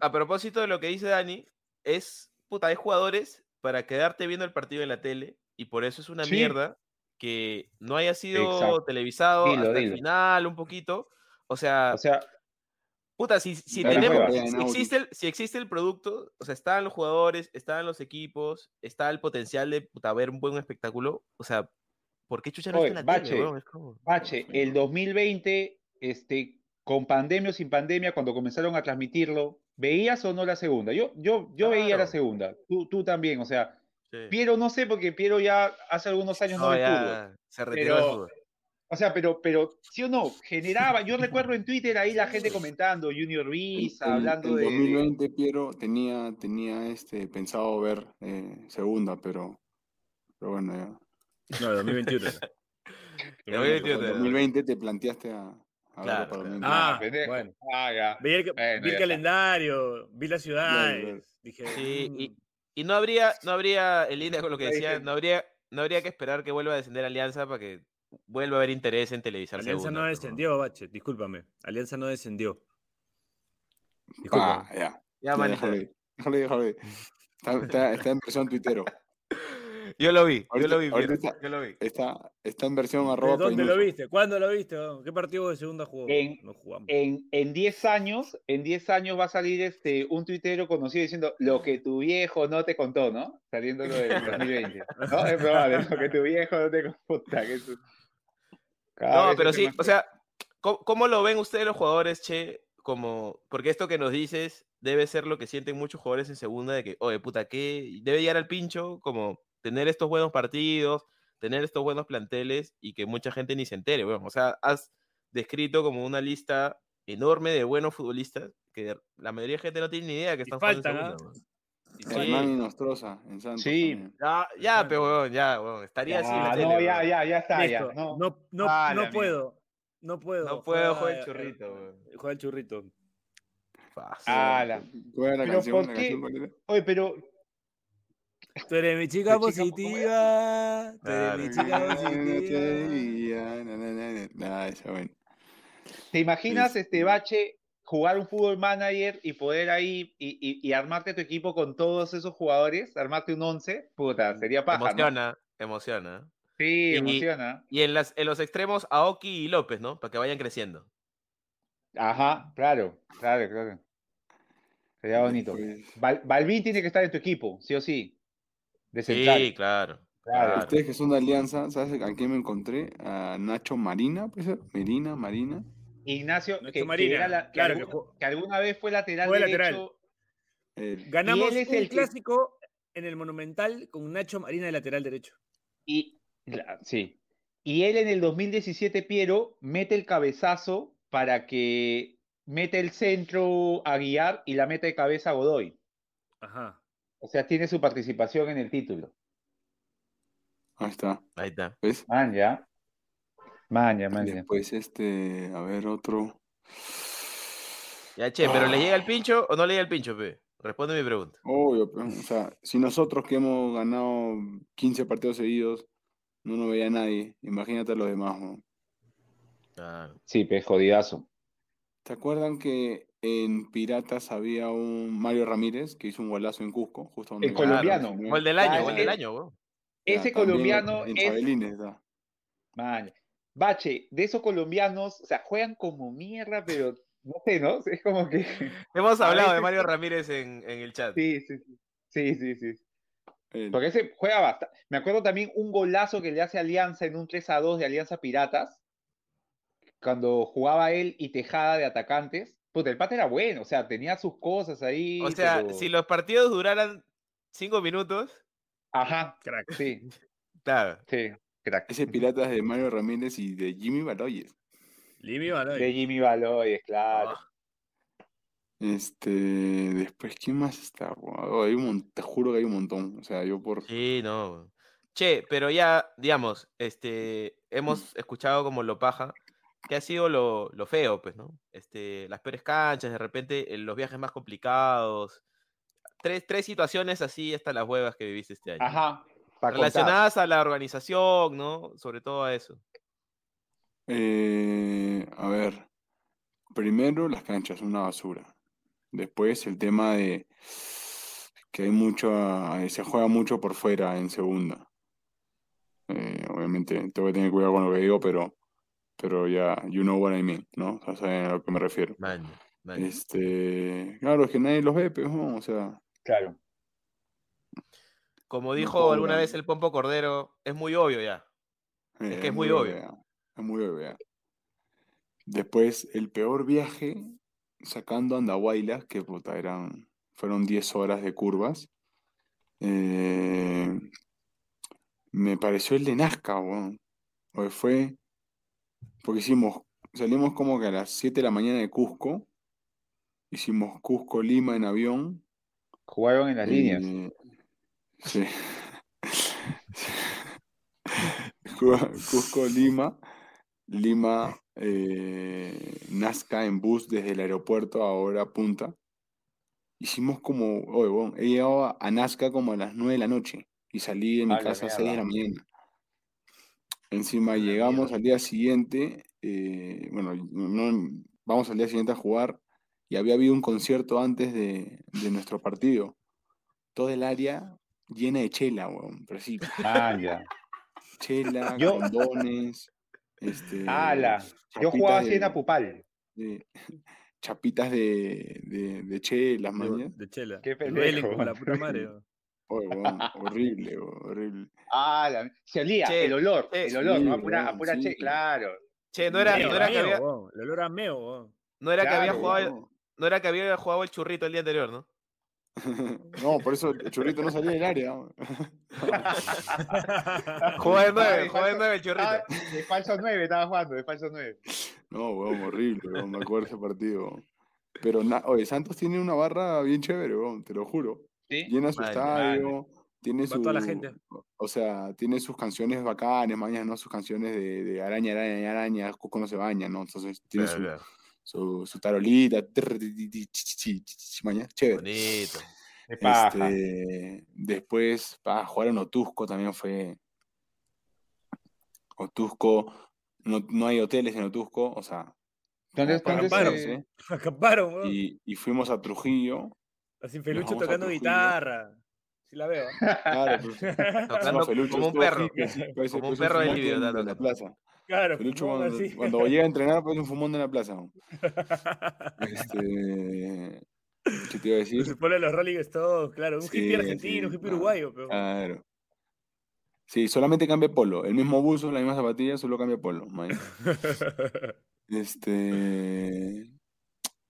a, propósito de lo que dice Dani, es, puta, hay jugadores para quedarte viendo el partido en la tele y por eso es una Sí. mierda que no haya sido Exacto. televisado Dilo, hasta el final un poquito. O sea, O sea, puta, si, si tenemos, si existe, el, si existe el producto, o sea, están los jugadores, están los equipos, está el potencial de puta, ver un buen espectáculo, o sea, ¿por qué chucha no Oye, está en la Bache, tele, como- Pache, el 2020, este, con pandemia o sin pandemia, cuando comenzaron a transmitirlo, ¿veías o no la segunda? Yo, yo, yo veía la segunda, tú, tú también, o sea, Sí. Piero no sé, porque Piero ya hace algunos años no, No, ve se retiró Pero- fútbol. O sea, pero, pero, ¿sí o no? Generaba, yo recuerdo en Twitter ahí la gente comentando, Junior el- hablando de, de- 2020, Piero, tenía, tenía este, pensado ver eh, segunda, pero, pero bueno, ya. No, 2021. El 2021 En te- 2020 te planteaste a, a Claro, para claro. 2021. Ah, pendejo. bueno. Ah, ya. Vi el, Bueno, vi el ya está. calendario, vi las ciudades. Dije, Sí, y, "Mm". y no habría, no habría, en línea con lo que decía, no habría, no habría que esperar que vuelva a descender Alianza para que vuelva a haber interés en televisar Alianza segunda, no descendió, Bache, discúlpame. Alianza no descendió. Ah, ya. Ya, ya, ahí, déjalo ahí. Está, está- está en versión tuitero. Yo lo vi, yo lo vi, Piero, está- yo lo vi. Está, está en versión ¿De arroba ¿Dónde lo viste? ¿Cuándo lo viste? ¿Qué partido de segunda jugó? En- no jugamos. En, en 10 años, en 10 años va a salir este, un tuitero conocido diciendo lo que tu viejo no te contó, ¿no? Saliendo lo del 2020. ¿No? Es probable, lo que tu viejo no te contó. Cada No, pero sí, más- o sea, ¿cómo, cómo lo ven ustedes los jugadores, che? Como, porque esto que nos dices debe ser lo que sienten muchos jugadores en segunda, de que, oye, puta, ¿qué? Debe llegar al pincho, como tener estos buenos partidos, tener estos buenos planteles y que mucha gente ni se entere, weón. O sea, has descrito como una lista enorme de buenos futbolistas que la mayoría de gente no tiene ni idea que Y están jugando en faltan, ¿ah? segunda, weón. Hernán y Nostroza en Santos. Sí. también. Ya, ya, pero weón, ya, weón, estaría así la Ya, tele, no, ya, ya, ya está, ya. Listo. No, No, no, Ah, no puedo. No puedo. No puedo, juega el eh, churrito, eh, weón. Juega el churrito. Fácil. Ah, la- ¿Cuál era la Pero canción? ¿por ¿La qué? canción? Oye, pero Tú eres mi chica Tu chica, ¿cómo positiva. Tú eres mi chica positiva. na, na, na, na. Nah, esa bueno. ¿te imaginas, Sí. este Bache, jugar un fútbol manager y poder ahí y, y- y armarte tu equipo con todos esos jugadores? Armarte un 11, puta, sería paja, ¿no? Emociona, emociona. Sí, Y- emociona. Y en, las, en los extremos, Aoki y López, ¿no? Para que vayan creciendo. Ajá, claro, claro, claro. Sería bonito. Después- Val- Balvin tiene que estar en tu equipo, sí o sí. De central. Sí, claro. Claro. claro. Ustedes que son de Alianza, ¿sabes a quién me encontré? A Nacho Marina, puede ser. Merina, Marina. Ignacio, Nacho que, que era la- que claro, jugó- que alguna vez fue lateral Fue derecho. lateral. El- Ganamos un el que- clásico en el Monumental con Nacho Marina de lateral derecho. Y, la- sí. Y él en el 2017, Piero, mete el cabezazo para que mete el centro a guiar y la mete de cabeza a Godoy. Ajá. O sea, tiene su participación en el título. Ahí está. Ahí está. ¿Ves? Man, ya. Man, ya. Después, este, a ver, otro. Ya, che, ¿pero le llega Ah. el pincho o no le llega el pincho, pe? Responde mi pregunta. Obvio, pero, o sea, si nosotros que hemos ganado 15 partidos seguidos No nos veía nadie. Imagínate a los demás. Claro. Sí, pues jodidazo. ¿Te acuerdan que en Piratas había un Mario Ramírez que hizo un golazo en Cusco? Justo donde El colombiano. 19? Gol del año, Ah, gol del año. Ya, Ese colombiano En es. Man, Bache, de esos colombianos, o sea, juegan como mierda, pero no sé, ¿no? Es como que. Hemos hablado de Mario. Ramírez en, en el chat. Sí, sí, sí. Sí, sí, sí. Porque ese juega bastante. Me acuerdo también un golazo que le hace Alianza en un 3 a 2 de Alianza Piratas. Cuando jugaba él y Tejada de atacantes. Puta, el pata era bueno, o sea, tenía sus cosas ahí. O sea, pero- si los partidos duraran cinco minutos, Ajá, Crack. sí, claro. sí, crack. Ese Piratas de Mario Ramírez y de Jimmy Baloyes. Limi Baloy. De Jimmy Baloyes, claro. Ah, Este, después, ¿quién más está? Wow, hay un te juro que hay un montón. O sea, yo por... sí, no. Che, pero ya, digamos, este, Mm. hemos escuchado como lo paja, que ha sido lo, lo feo, pues, ¿no? Este, las peores canchas, de repente, eh, los viajes más complicados. Tres, tres situaciones así hasta las huevas que viviste este año. Ajá. Contar. Relacionadas a la organización, ¿no? Sobre todo a eso. Eh, a ver, primero las canchas, una basura. Después el tema de que hay mucho, eh, se juega mucho por fuera en segunda. Eh, obviamente tengo que tener cuidado con lo que digo, pero, pero ya, you know what I mean, ¿no? O sea, saben a lo que me refiero. Man, man. Este, claro, es que nadie los ve, pues, ¿no? O sea, Claro. Como no dijo alguna vez el Pompo Cordero, es muy obvio ya. eh, que es muy obvio. Es muy obvio, ya. Después, el peor viaje, sacando Andahuaylas, que puta, eran, fueron 10 horas de curvas. eh, me pareció el de Nazca, weón. Porque fue, porque hicimos, salimos como que a las 7 de la mañana de Cusco, hicimos Cusco-Lima en avión. Jugaron en las líneas. Sí. Cu- Cusco-Lima, Lima, eh, Nazca en bus desde el aeropuerto a hora punta. Hicimos como, oye, weón, he llegado a- Nazca como a las 9 de la noche y salí de mi A la casa a 6 de la mañana. Encima llegamos al día siguiente, eh, bueno, no- vamos al día siguiente a jugar y había habido un concierto antes de, de nuestro partido. Todo el área llena de chela, weón, pero sí, Ah, ya. chela, Yo- condones, este, ¡Hala! Yo jugaba así en Apupal. de- chapitas de, de, de chelas, De, chela. Qué pendejo. como la puta madre. Oye, weón, horrible, weón, horrible. Ah, la- se olía, Che, el olor, che, el olor, ¿no? sí, A pura, a pura sí. che, claro. Che, no era, Meo, no era que había. El olor a meo, weón. no era que había jugado, weón. no era que había jugado el churrito el día anterior, ¿no? No, por eso el churrito no salía del área. Jugaba de Ah, nueve, de jugaba de falso- nueve el churrito. ah, de falso 9 estaba jugando, de falso 9. No, weón, horrible, weón, me acuerdo de ese partido. Pero, na- oye, Santos tiene una barra bien chévere, weón, te lo juro. ¿Sí? Llena su Vale, estadio, tiene su... toda la gente. O sea, tiene sus canciones bacanes, mañas, ¿no? Sus canciones de, de araña, araña, araña, Cusco no se baña, ¿no? Entonces tiene su. Su, su tarolita, chévere. Bonito. Este, después, para jugar en Otusco también fue. Otusco, no, no hay hoteles en Otusco, o sea, ¿Dónde, para dónde Acamparon. se- quedarse, Acamparon, y, y fuimos a Trujillo. Así Felucho tocando Trujillo. guitarra. Sí la veo. Claro, pues, Tocando Felucho como un perro. hippie, así, parece- Como un perro de Livio, en la plaza. Claro, Felucho cuando, cuando llega a entrenar parece un fumón de la plaza. Este, ¿Qué te iba a decir? Se pone los Rolling Stones, claro. Un Sí, hippie argentino, sí, un hippie claro. uruguayo, pero. Claro. Sí, solamente cambia polo. El mismo buzo, la misma zapatilla, solo cambia polo. man. Este,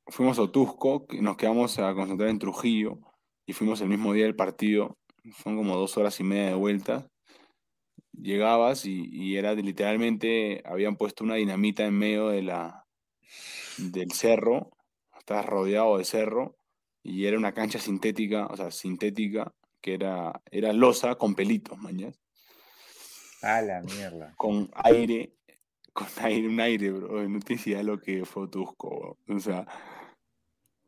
fuimos a Otusco, nos quedamos a concentrar en Trujillo y fuimos el mismo día del partido. Son como dos horas y media de vuelta. Llegabas y, y era de- literalmente, habían puesto una dinamita en medio de la, del cerro. Estabas rodeado de cerro y era una cancha sintética, o sea, sintética, que era, era losa con pelitos, mañas A la mierda. con aire, con aire, un aire, bro. No tienes idea lo que fue Otusco, bro. O sea,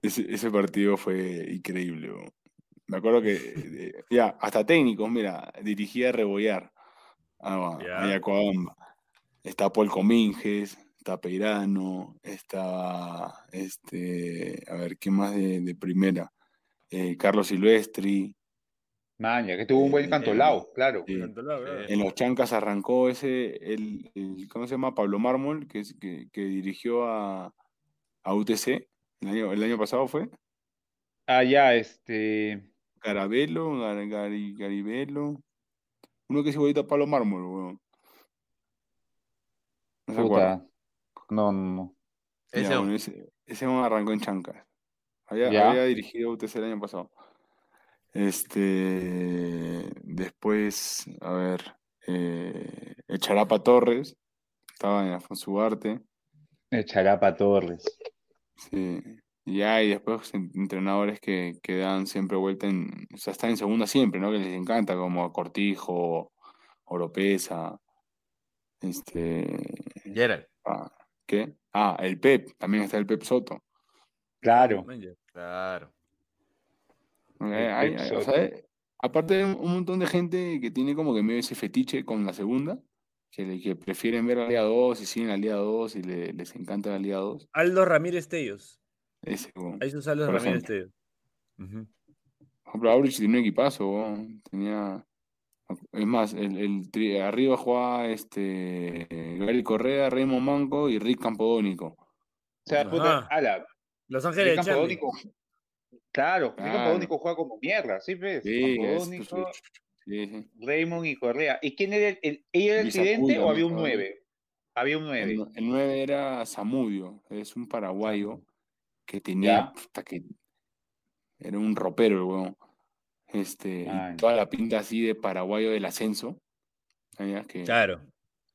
ese, ese partido fue increíble, bro. Me acuerdo que, eh, ya, hasta técnicos, mira, dirigía a Rebollar. Ah, Ya. ahí a Coabamba. Está Paul Cominges, está Peirano, está este, a ver, ¿qué más de, de primera? Eh, Carlos Silvestri. Maña, que tuvo un buen Eh, cantolao, claro. Cantolao, claro. En los Chancas arrancó ese, el, el- ¿cómo se llama? Pablo Mármol, que, que, que dirigió a, a UTC el año, el año pasado fue. Ah, ya, este. Garabelo, Gar- Gari- Garibelo. Uno que es igualito a Pablo Mármol, weón. No se. Puta. No, no, no. Ese Ya, bueno, ese, ese hombre arrancó en Chancas. Había, dirigido UTC el año pasado. Este, después, a ver, eh, el Charapa Torres, estaba en Afonso Ugarte. El Charapa Torres. Sí. Y ya, y después en- entrenadores que, que dan siempre vuelta en, o sea, están en segunda siempre, ¿no? Que les encanta, como Cortijo, Oropesa, este, Gerald. ah, ¿qué? Ah, el Pep, también está el Pep Soto. Claro. Claro. Eh, El hay- Pep hay- o Soto. sea, eh, aparte un, montón de gente que tiene como que medio ese fetiche con la segunda, que, le- que prefieren ver la Liga 2 y siguen la Liga 2 y le- les encanta la Liga 2. Aldo Ramírez Tellos. Ese. Ahí sus Aldo Por Ramírez. Ujú. Por ejemplo, Aurich tenía un equipazo, weón. Tenía. Es más, el, el tri- arriba jugaba este Gary Correa, Raymond Manco y Rick Campodónico. O sea, puta, ala, Los Rick Ángeles de Charlie. Campodónico. Claro, Rick. Campodónico juega como mierda, ¿sí ves? Sí, es- Campodónico, sí, sí. Raymond y Correa. ¿Y quién era el, el- ella era el tridente o había un acuerdo. 9? Había un 9. El, el 9 era Zamudio, es un paraguayo que tenía. Ya. puta, que era un ropero el weón. Este, y Ay. toda la pinta así de paraguayo del ascenso. Claro,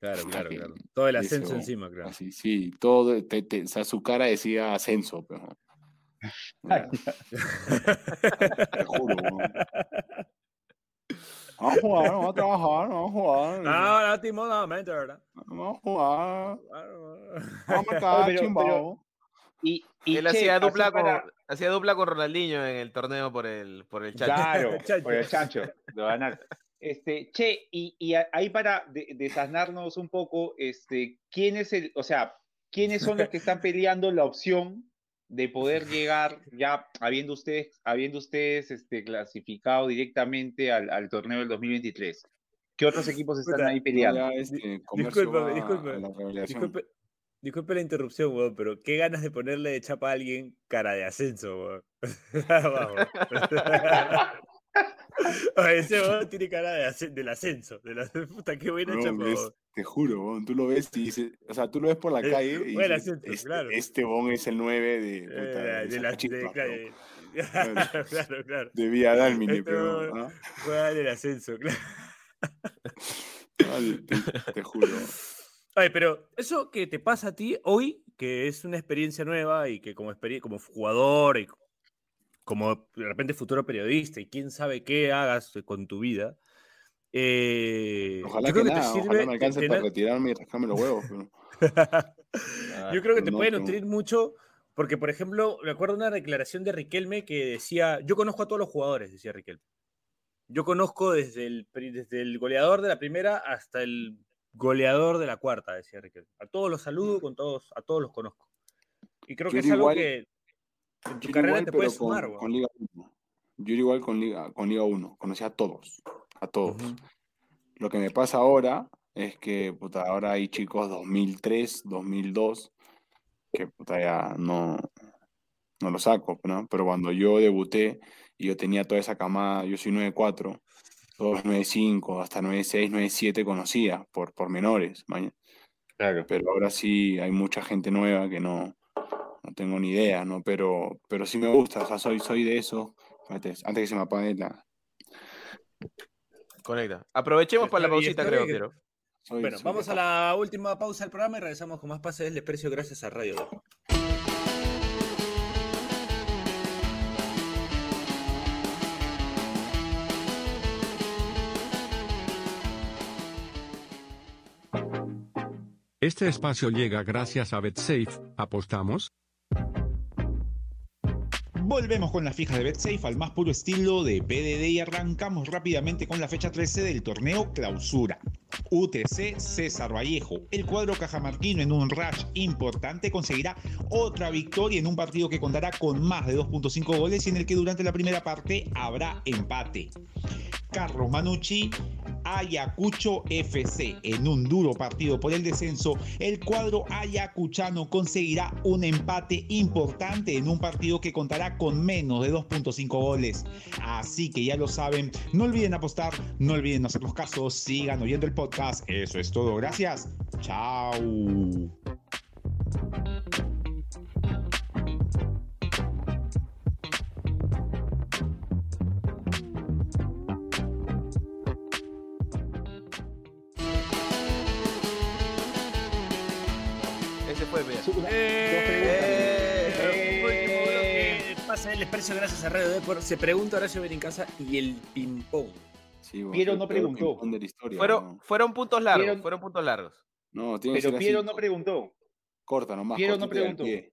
claro, claro, que- claro. Todo el ascenso encima, claro. Así, sí, todo, te- te- o sea, su cara decía ascenso, pero. Te juro, weón. Vamos a jugar, vamos a trabajar, vamos a jugar. No, no, Timo, no, mente, ¿verdad? Vamos a jugar, vamos a marcar, chimbao. Y, y Él che, hacía dupla, para- con, hacía dupla con Ronaldinho en el torneo por el, por el chat. Claro, por el chancho, lo van a- Este, che, y, y ahí para de- desasnarnos un poco, este, ¿quién es el, o sea, quiénes son los que están peleando la opción de poder llegar, ya habiendo ustedes, habiendo ustedes este, clasificado directamente al, al torneo del 2023? ¿Qué otros equipos están ahí peleando? Este, Disculpe, la interrupción, weón, pero qué ganas de ponerle de chapa a alguien cara de ascenso, weón. Vamos. Oye, ese weón tiene cara de ascen- del ascenso. De la, puta, qué buena No, chapa, weón. te juro, weón, tú lo ves y dices, o sea, tú lo ves por la calle y buen acento, este, claro. este bon es el 9 de, Eh, puta, de, de de la, de, Zacachispa, claro, claro, claro. de Villa Dálmine, Este pero, weón. Juega del ascenso, claro. Te, te juro. Ay, pero eso que te pasa a ti hoy, que es una experiencia nueva y que como, jugador y como de repente futuro periodista y quién sabe qué hagas con tu vida, eh, Ojalá yo que creo que nada, te ojalá sirve me alcance tener- para retirarme y rascarme los huevos. Pero... yo creo que te no, puede nutrir mucho porque, por ejemplo, me acuerdo una declaración de Riquelme que decía, yo conozco a todos los jugadores, decía Riquelme. Yo conozco desde el, desde el goleador de la primera hasta el goleador de la cuarta, decía Riquelme. A todos los saludo, con todos, a todos los conozco. Y creo que es algo igual- que en tu carrera igual, te puede con, sumar, con weón. Liga 1. Yo igual con Liga, con Liga 1. Conocí a todos. A todos. Ujú. Lo que me pasa ahora es que puta, ahora hay chicos 2003, 2002, que puta, ya no, no lo saco, ¿no? Pero cuando yo debuté y yo tenía toda esa camada, yo soy 9-4, todos 9-5, hasta 9-6, 9-7 conocía por, por menores. Claro. pero ahora sí hay mucha gente nueva que no, no tengo ni idea, ¿no? Pero, pero sí me gusta, o sea, soy, soy de eso. Espérate, antes que se me apague la... Conecta. Aprovechemos para la pausita, creo, soy- Bueno, soy vamos a la última pausa del programa y regresamos con más pases del desprecio gracias a Radio Dog. Este espacio llega gracias a BetSafe. ¿Apostamos? Volvemos con la fija de BetSafe al más puro estilo de PDD y arrancamos rápidamente con la fecha 13 del torneo Clausura. UTC César Vallejo. El cuadro cajamarquino en un rush importante conseguirá otra victoria en un partido que contará con más de 2.5 goles y en el que durante la primera parte habrá empate. Carlos Manucci, Ayacucho FC. En un duro partido por el descenso, el cuadro ayacuchano conseguirá un empate importante en un partido que contará con menos de 2.5 goles. Así que ya lo saben, no olviden apostar, no olviden hacer los casos, sigan oyendo el podcast. Eso es todo, gracias. Chao. Eh, Eh. último bloque, Pasa el expreso gracias a Radio Depor. Se pregunta Horacio Benincasa y el ping-pong. Sí, weón, Piero no preguntó. de la historia, Fueron, weón. fueron puntos largos, Vieron- fueron puntos largos. No, tiene que Pero ser Piero así, no preguntó. corta nomás. Piero no preguntó. Pregunta,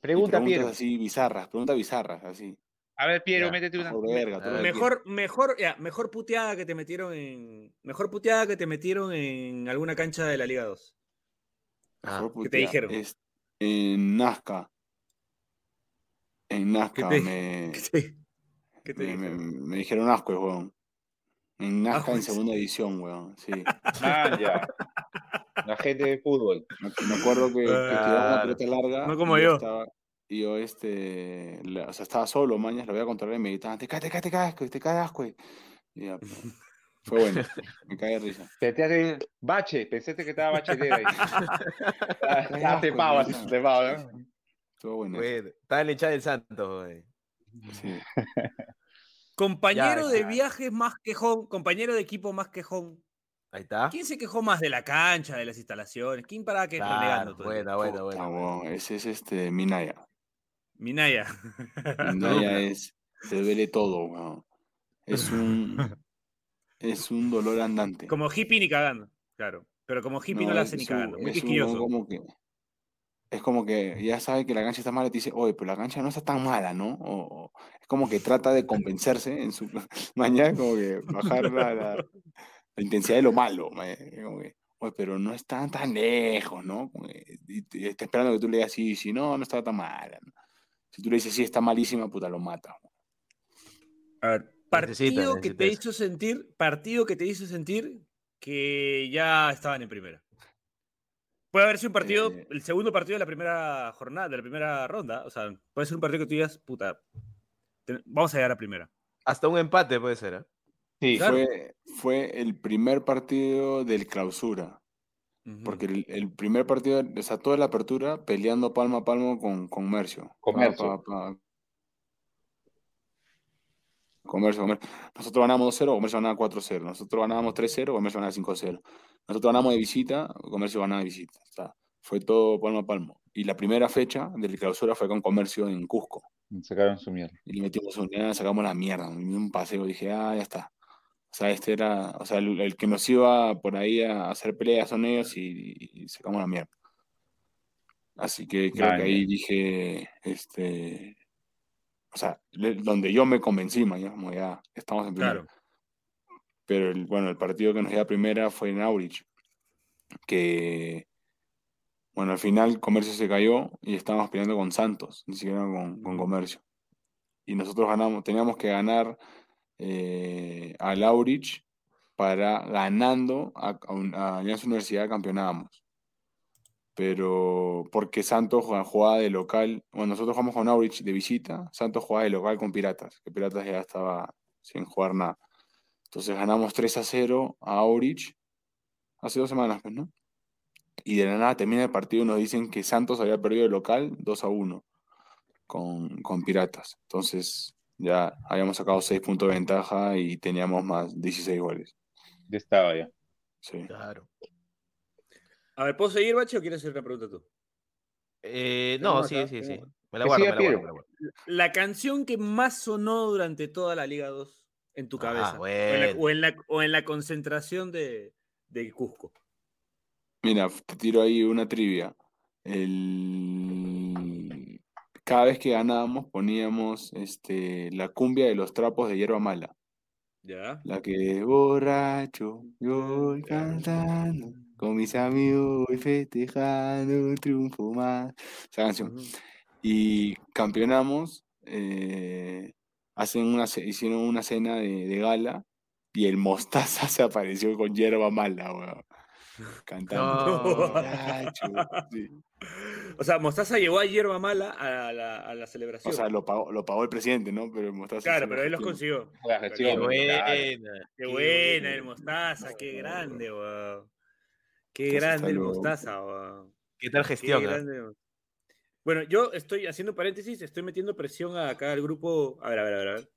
preguntas Piero. así bizarras, preguntas bizarras, así. A ver, Piero, Ya, métete una. Verga, ver. el Mejor, mejor, ya, mejor puteada que te metieron en. Mejor puteada que te metieron en alguna cancha de la Liga 2. Ah, ¿qué te dijeron? Es- en Nazca. En Nazca te- me, ¿Qué te, qué te me, me- dijeron? me dijeron Ascue, weón. En Nazca en segunda edición, weón. Sí. Ah, ya. La gente de fútbol. Me, me acuerdo que, que tiraba una pelota larga. No como y yo. Estaba, y yo, este. la- o sea, estaba solo, mañas, lo voy a controlar y me gritaban: Te cae, te cae, te cae, Ascue, te cae, Ascue. Y ya, pues, fue bueno. Me cae de risa. Te, te hace bache, pensaste que estaba bachelet ahí. Ah, Ay, ah, asco, te pavo, ¿no? te pavo, ¿no? Estuvo bueno. Bueno, estaba en la hinchada del Santos, güey. Sí. Compañero Ya, de viajes más quejón, compañero de equipo más quejón. Ahí está. ¿Quién se quejó más de la cancha, de las instalaciones? ¿Quién paraba que Claro, renegando todo el buena, buena, Puta, buena. buena. weón, Ese es este Minaya. Minaya. Minaya es. Te duele todo, weón. Es un. Es un dolor andante. Como hippie ni cagando, claro. Pero como hippie no, la hace ni cagando. Muy es un como que. Es como que ya sabe que la cancha está mala y te dice, oye, pero la cancha no está tan mala, ¿no? O, es como que trata de convencerse en su mañana, como que bajar la, la- la intensidad de lo malo. Como que, oye, pero no está tan lejos, ¿no? Y, y está esperando que tú le digas sí, sí, no, no está tan mala. ¿no? Si tú le dices sí, está malísima, puta, lo mata. A ver, partido Necesita, que te eso. hizo sentir, partido que te hizo sentir que ya estaban en primera. Puede haber sido un partido, Eh. el segundo partido de la primera jornada, de la primera ronda. O sea, puede ser un partido que tú digas, puta, te- vamos a llegar a primera. Hasta un empate puede ser, ¿eh? Sí, Claro. Fue, fue el primer partido del clausura. Porque el, el primer partido, o sea, toda la apertura peleando palmo a palmo con Comercio. Comercio. Pa, pa, pa. Comercio, Comercio. Nosotros ganamos 2-0, Comercio ganaba 4-0. Nosotros ganábamos 3-0, Comercio ganaba 5-0. Nosotros ganamos de visita, Comercio ganaba de visita. O sea, fue todo palmo a palmo. Y la primera fecha del clausura fue con Comercio en Cusco. sacaron su mierda. Y le metimos unidad, sacamos la mierda. Un paseo, dije, ah, ya está. O sea, este era, o sea, el, el que nos iba por ahí a hacer peleas son ellos y, y sacamos la mierda. Así que creo que ahí dije, este, o sea, le- donde yo me convencí, mañana, como ya estamos en primera. Claro. Pero el, bueno, el partido que nos dio a primera fue en Aurich, que, bueno, al final Comercio se cayó y estábamos peleando con Santos, ni siquiera con, con Comercio. Y nosotros ganamos, teníamos que ganar eh, al Aurich para ganando a, a, a Alianza Universidad campeonábamos. Pero porque Santos jugaba, de local, bueno, nosotros jugamos con Aurich de visita, Santos jugaba de local con Piratas, que Piratas ya estaba sin jugar nada. Entonces ganamos 3 a 0 a Aurich hace dos semanas, pues, ¿no? Y de la nada termina el partido y nos dicen que Santos había perdido el local 2 a 1 con, con Piratas. Entonces ya habíamos sacado 6 puntos de ventaja y teníamos más 16 goles. Ya estaba ya. Sí. Claro. A ver, ¿puedo seguir, Bache, o quieres hacer una pregunta tú? Eh, no, acá, sí, sí, sí. Me la guardo, me la guardo, me la guardo. La canción que más sonó durante toda la Liga 2 en tu Ah, cabeza. o, en la, bueno. o en la- o en la concentración de, de Cusco. Mira, te tiro ahí una trivia. El... Cada vez que ganábamos poníamos este, la cumbia de los trapos de hierba mala. Ya. La que borracho, yo voy cantando, con mis amigos voy festejando un triunfo más. Esa canción. Y campeonamos, eh, hacen una, hicieron una cena de, de gala y el Mostaza se apareció con hierba mala, weón. Cantando. No. sí. O sea, Mostaza llevó a Hierba Mala a la, a la celebración. O sea, lo pagó, lo pagó el presidente, ¿no? Pero el Mostaza claro, pero él los consiguió. Qué buena. Qué buena el Mostaza, qué grande, weón. Qué grande el. Mostaza. ¿Qué tal Qué gestión? ah? grande. Bueno, yo estoy haciendo paréntesis, estoy metiendo presión acá al grupo. A ver, a ver, a ver. a ver.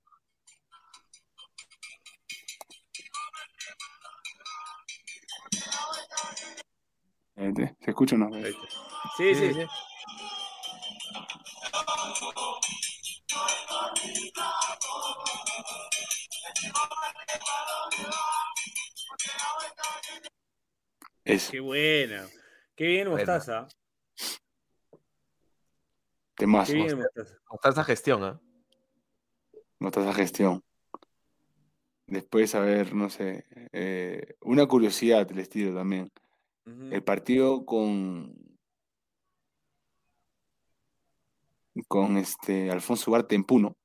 ¿Se escucha o no? Sí, sí, sí. Es Qué buena. Qué bien Buena. Mostaza. temazo. Qué bien Mostaza. Mostaza gestión, ¿ah? Mostaza gestión. Después, a ver, no sé. eh, una curiosidad del estilo también. El partido con. Con este Alfonso Ugarte en Puno,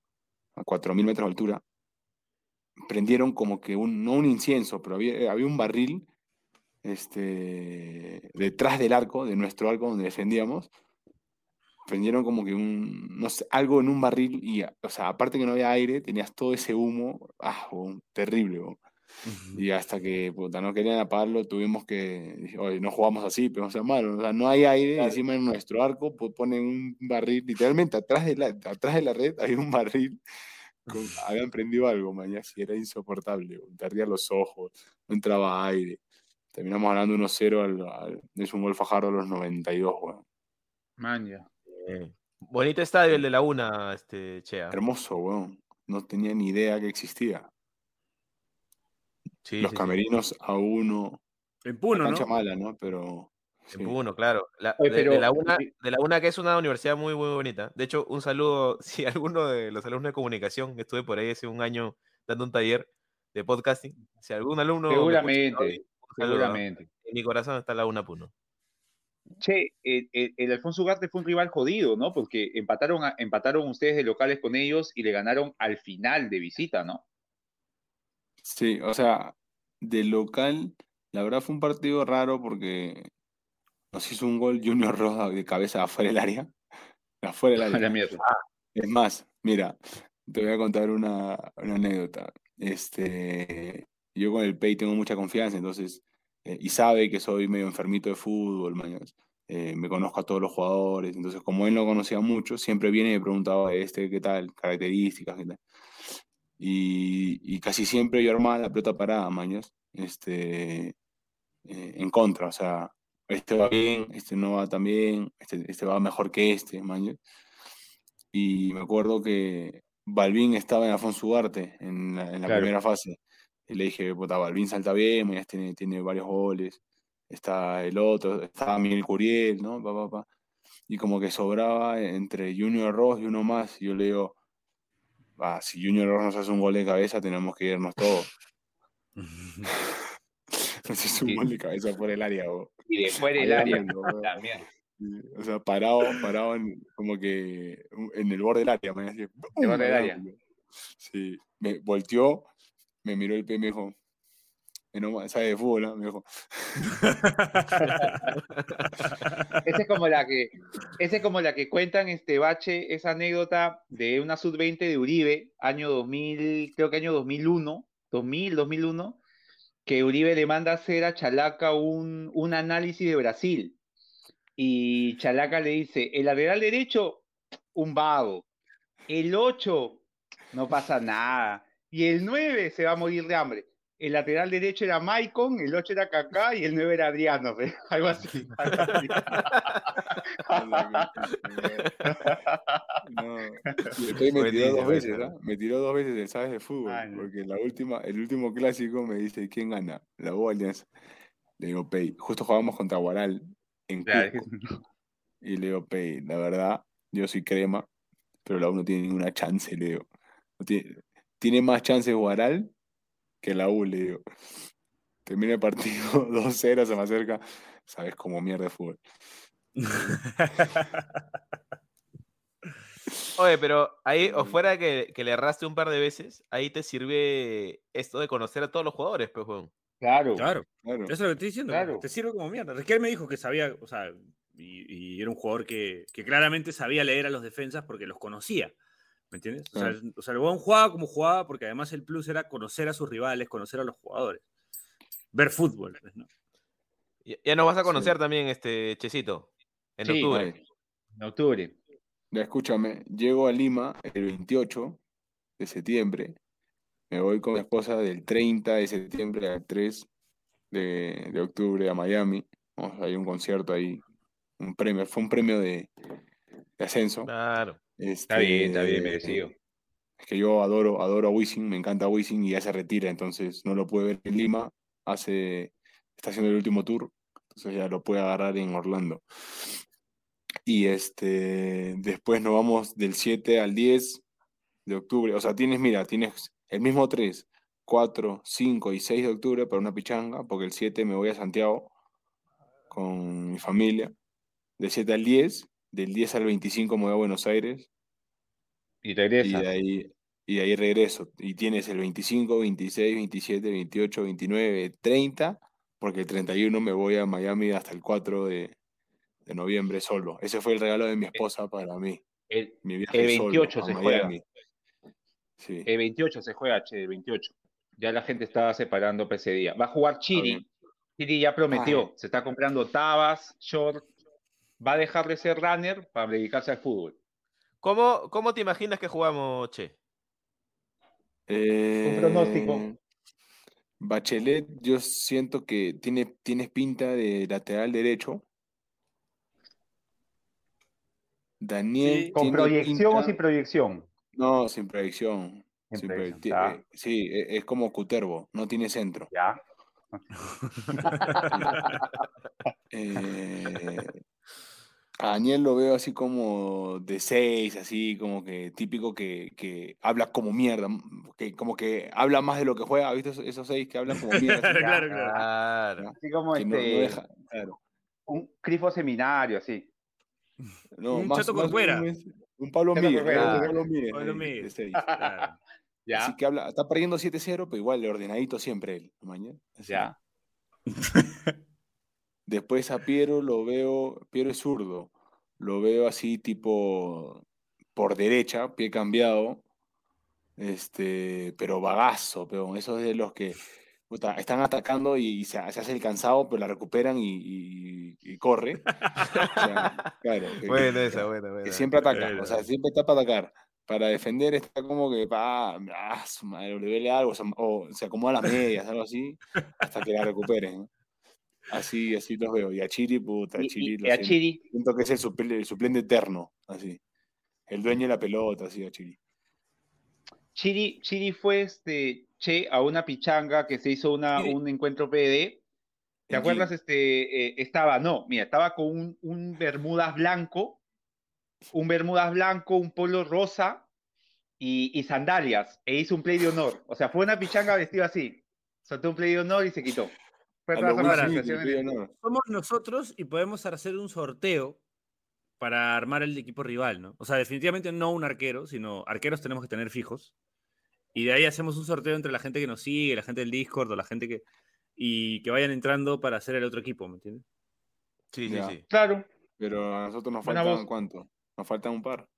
a 4.000 metros de altura, prendieron como que un, no un incienso, pero había, había un barril este, detrás del arco, de nuestro arco donde defendíamos. Prendieron como que un, no sé, algo en un barril y, o sea, aparte que no había aire, tenías todo ese humo, ah, terrible. Y hasta que puta, no querían apagarlo, tuvimos que. Oye, no jugamos así, pero o sea, malo. O sea, no hay aire. Encima en nuestro arco pues, ponen un barril, literalmente atrás de la, atrás de la red hay un barril. con- habían prendido algo, mañana, y era insoportable. Te ardía los ojos, no entraba aire. Terminamos ganando 1-0 al, al- Es un gol fajardo a los 92, weón. Man, ya. Eh, Bonito estadio el de la una, este, Chea. Hermoso, weón. No tenía ni idea que existía. Sí, Los sí, sí. camerinos a uno. En Puno, cancha ¿no? mala, ¿no? Pero. En. Puno, claro. La- Oye, de, la una, de la una que es una universidad muy, muy bonita. De hecho, un saludo, si alguno de los alumnos de comunicación, estuve por ahí hace un año dando un taller de podcasting. Si algún alumno... Seguramente, seguramente. En mi corazón está la una Puno. Che, el, el- el Alfonso Ugarte fue un rival jodido, ¿no? Porque empataron, a- empataron ustedes de locales con ellos y le ganaron al final de visita, ¿no? Sí, o sea, de local, la verdad fue un partido raro porque nos hizo un gol Junior Roda de cabeza afuera del área. Afuera del área. la mierda. Es más, mira, te voy a contar una, una anécdota. Este, yo con el Pei tengo mucha confianza, entonces, eh, y sabe que soy medio enfermito de fútbol, mañas. Eh, me conozco a todos los jugadores, entonces como él no conocía mucho, siempre viene y me preguntaba, este, ¿qué tal? Características, ¿qué tal? Y, y casi siempre yo armaba la pelota parada, mañas, este, eh, en contra, o sea, este va bien, este no va tan bien, este, este va mejor que este, mañas. Y me acuerdo que Balvin estaba en Alfonso Ugarte en la, en la Claro. primera fase. Y le dije, puta, Balvin salta bien, mañana tiene, tiene varios goles. Está el otro, está Miguel Curiel, ¿no? Pa, pa, pa. Y como que sobraba entre Junior Ross y uno más. Y yo le digo, "Ah, si Junior Ross nos hace un gol de cabeza, tenemos que irnos todos. Nos hizo un gol de cabeza por el área, bo. Y después del área. Sí, O sea, parado, parado en, como que en el borde del área, man, así, ¡pum! borde del área. Sí, me volteó, me miró el pie y me dijo, "Menos mal, sabe de fútbol, ¿no?", me dijo. Esa es como la que, esa es como la que cuentan este Bache, esa anécdota de una sub-20 de Uribe, año 2000, creo que año 2001, 2000, 2001, que Uribe le manda a hacer a Chalaca un, un análisis de Brasil. Y Chalaca le dice, el lateral derecho, un vago. El 8, no pasa nada. Y el 9 se va a morir de hambre. El lateral derecho era Maicon, el 8 era Kaká y el 9 era Adriano. Algo así. algo así. No, y después me tiró dos veces. ¿ah? Me tiró dos veces el sabes de fútbol, Ah, no. porque la última, el último clásico me dice, ¿quién gana? La U Alianza. Le digo, Pei, justo jugamos contra Guaral en Claro, Cusco. Y le digo, Pei, la verdad, yo soy crema, pero la U no tiene ninguna chance, le digo. No tiene, tiene más chances Guaral que la U, le digo. Termina el partido 2-0, se me acerca. Sabes cómo mierda de fútbol. Oye, pero ahí, o fuera que, que le erraste un par de veces, ahí te sirve esto de conocer a todos los jugadores, pues, weón. Claro. Claro, Claro. eso es lo que estoy diciendo. Claro. Te sirve como mierda. Riquelme me dijo que sabía, o sea, y, y era un jugador que, que claramente sabía leer a los defensas porque los conocía. ¿Me entiendes? O sea, el- o sea, el jugaba como jugaba porque además el plus era conocer a sus rivales, conocer a los jugadores. Ver fútbol. pues, ¿no? Ya, ya nos vas a Sí. conocer también, este Chesito, en Sí, octubre. Vale. En octubre. Ya escúchame, llego a Lima el 28 de septiembre. Me voy con mi esposa del 30 de septiembre al 3 de, de octubre a Miami. Vamos, hay un concierto ahí, un premio, fue un premio de, de ascenso. Claro. Está bien, está bien, Este, merecido. Es que yo adoro, adoro a Wisin, me encanta Wisin y ya se retira, entonces no lo puede ver en Lima, hace, está haciendo el último tour, entonces ya lo puede agarrar en Orlando. Y este, después nos vamos del 7 al 10 de octubre, o sea, tienes, mira, tienes el mismo 3, 4, 5 y 6 de octubre para una pichanga, porque el 7 me voy a Santiago con mi familia, del 7 al 10, del 10 al 25 me voy a Buenos Aires, Y y regresa. de ahí, y de ahí regreso. Y tienes el 25, 26, 27, 28, 29, 30, porque el 31 me voy a Miami hasta el 4 de, de noviembre solo. Ese fue el regalo de mi esposa para mí, El, mi viaje el solo 28 a se juega. Sí, el 28 se juega, che, el 28. Ya la gente está separando para ese día. Va a jugar Chiri. Chiri ya prometió. Se está comprando tabas, short. Va a dejar de ser runner para dedicarse al fútbol. ¿Cómo, ¿Cómo te imaginas que jugamos, Che? pronóstico. Eh, Bachelet, yo siento que tiene, tienes pinta de lateral derecho. Daniel Sí. ¿Con proyección o sin proyección? No, sin proyección. Sin sin proyección, proye- ya. eh, sí, e- es como Cutervo, no tiene centro. Ya. Eh, a Daniel lo veo así como de seis, así como que típico que, que habla como mierda, m- que como que habla más de lo que juega. ¿Has visto esos, esos seis que hablan como mierda? así? claro, claro. Claro. Así como Que no- no este, deja- claro. un crifo seminario, así. No, Un más- Chato más Corcuera. un, un Pablo Miguel, sí. Pablo Miguel, Pablo Miguel. de seis. Claro. Ya, Así que habla, está perdiendo 7-0, pero igual ordenadito siempre él. mañana. Así. ya. Después a Piero lo veo, Piero es zurdo, lo veo así tipo por derecha, pie cambiado, este, pero bagazo, pero esos de los que puta, están atacando y se, se hace el cansado, pero la recuperan y, y- y corre. O sea, claro, que, Buena que- esa, buena, buena. que siempre ataca, Buena. o sea, siempre está para atacar. Para defender está como que, pa, ah, su madre, le duele algo, o se acomoda las medias, algo así, hasta que la recuperen. Así, así los veo. Y a Chiri, puta, Y, Chiri a siento. Chiri, Siento que es el suplente, el suplente eterno, así. El dueño de la pelota, así, a Chiri. Chiri, Chiri fue este, che, a una pichanga que se hizo una, un encuentro PD. ¿Te ¿En acuerdas? Este, eh, estaba, no, mira, estaba con un, un Bermudas blanco, un Bermudas blanco, un polo rosa y, y sandalias, e hizo un play de honor. O sea, fue una pichanga vestido así. Soltó un play de honor y se quitó. A. Somos nosotros y podemos hacer un sorteo para armar el equipo rival, ¿no? O sea, definitivamente no un arquero, sino arqueros tenemos que tener fijos. Y de ahí hacemos un sorteo entre la gente que nos sigue, la gente del Discord o la gente que. Y que vayan entrando para hacer el otro equipo, ¿me entiendes? Sí, sí, Ya. sí. Claro, Pero a nosotros nos faltan, voz. ¿cuánto? Nos faltan un par.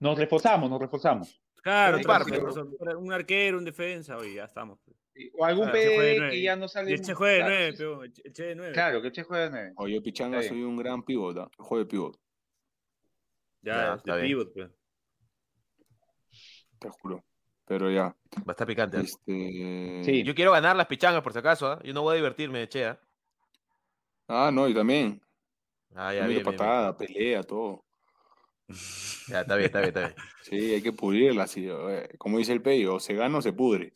nos reforzamos, nos reforzamos. Claro, Un par, un- un arquero, un defensa, oye, ya estamos. O algún Claro, PD que ya no Y sale. el Che juega de claro, nueve, sí, pero el Che- el de nueve. Claro, que el Che juega de nueve. O yo, Pichanga, soy un gran pivot, ¿ah? Juego de pivot, Ya, Ya, de está bien. pivot, pues. te juro. Pero ya. Va a estar picante. ¿eh? Este... Sí. Yo quiero ganar las pichangas, por si acaso. ¿ah? Yo no voy a divertirme, Che. ¿ah? Ah, no, yo también. Ah, ya, bien, bien, bien. patada, pelea, todo. Ya, está bien, está bien, está bien. Sí, hay que pudrirla, así. eh, Como dice el Peyo, o se gana o se pudre.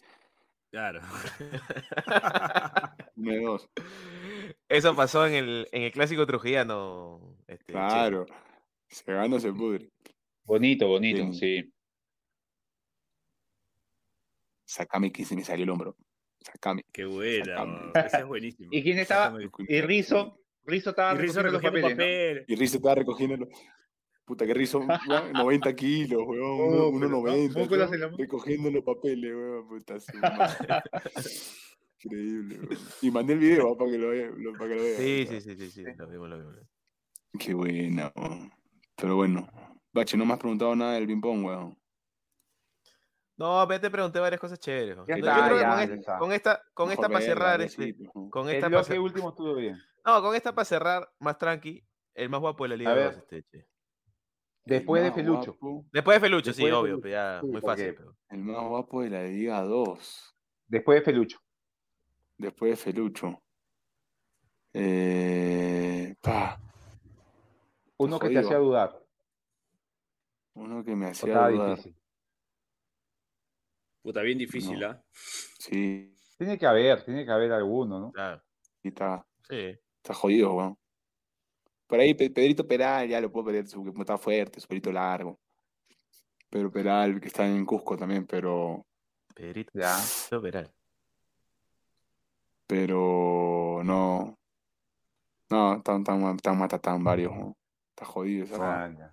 Claro. De dos. Eso pasó en el, en el clásico trujillano. Este. Claro. Se gana se pudre. Bonito, bonito, Bien. sí. Sácame que se me salió el hombro. Sakami. Qué buena. Sacame. Ese es buenísimo. ¿Y quién estaba? Y Rizo, Rizo estaba Y Rizzo recogiendo los recogiendo papeles, ¿no? papel. Y Rizo estaba recogiendo. Puta, que Rizo, weón, 90 kilos, weón. Oh, uno- pero, ¿no? 1,90. Músculos ¿no? Recogiendo los papeles, weón. Puta, madre. Increíble, weón. Y mandé el video para que lo vean. Para que lo vean. Sí, sí, sí, sí, sí, lo vimos, lo vimos. Qué buena, weón. Pero bueno. Bache, no me has preguntado nada del ping-pong, weón. No, te pregunté varias cosas chéveres. Ya Yo está, que con, ya esta- está. con esta, con Mejor esta para cerrar, este, pues, ¿no? con El esta para bloque cerrar, último estuvo bien. no, con esta para cerrar, más tranqui, el más guapo de la Liga A 2, ver. este, che. Después de Felucho. guapo- Después de Felucho, sí, de obvio, Felucho, pero ya sí, muy fácil. pero- El más guapo de la Liga 2. Después de Felucho. Después de Felucho. Eh, pa, Uno que te hacía dudar. uno que me hacía Estaba dudar. difícil. Puta, bien difícil, No. ¿ah? Sí, Tiene que haber, tiene que haber alguno, ¿no? Claro, sí está, sí. está jodido, weón. Por ahí Pe- Pedrito Peral ya lo puedo pedir, su- está fuerte, su pelito largo. Pero Peral, que está en Cusco también, pero, Pedrito, Ya. Peral. pero no. No, tan, tan, tan matatán varios, weón. Está jodido esa. Ah.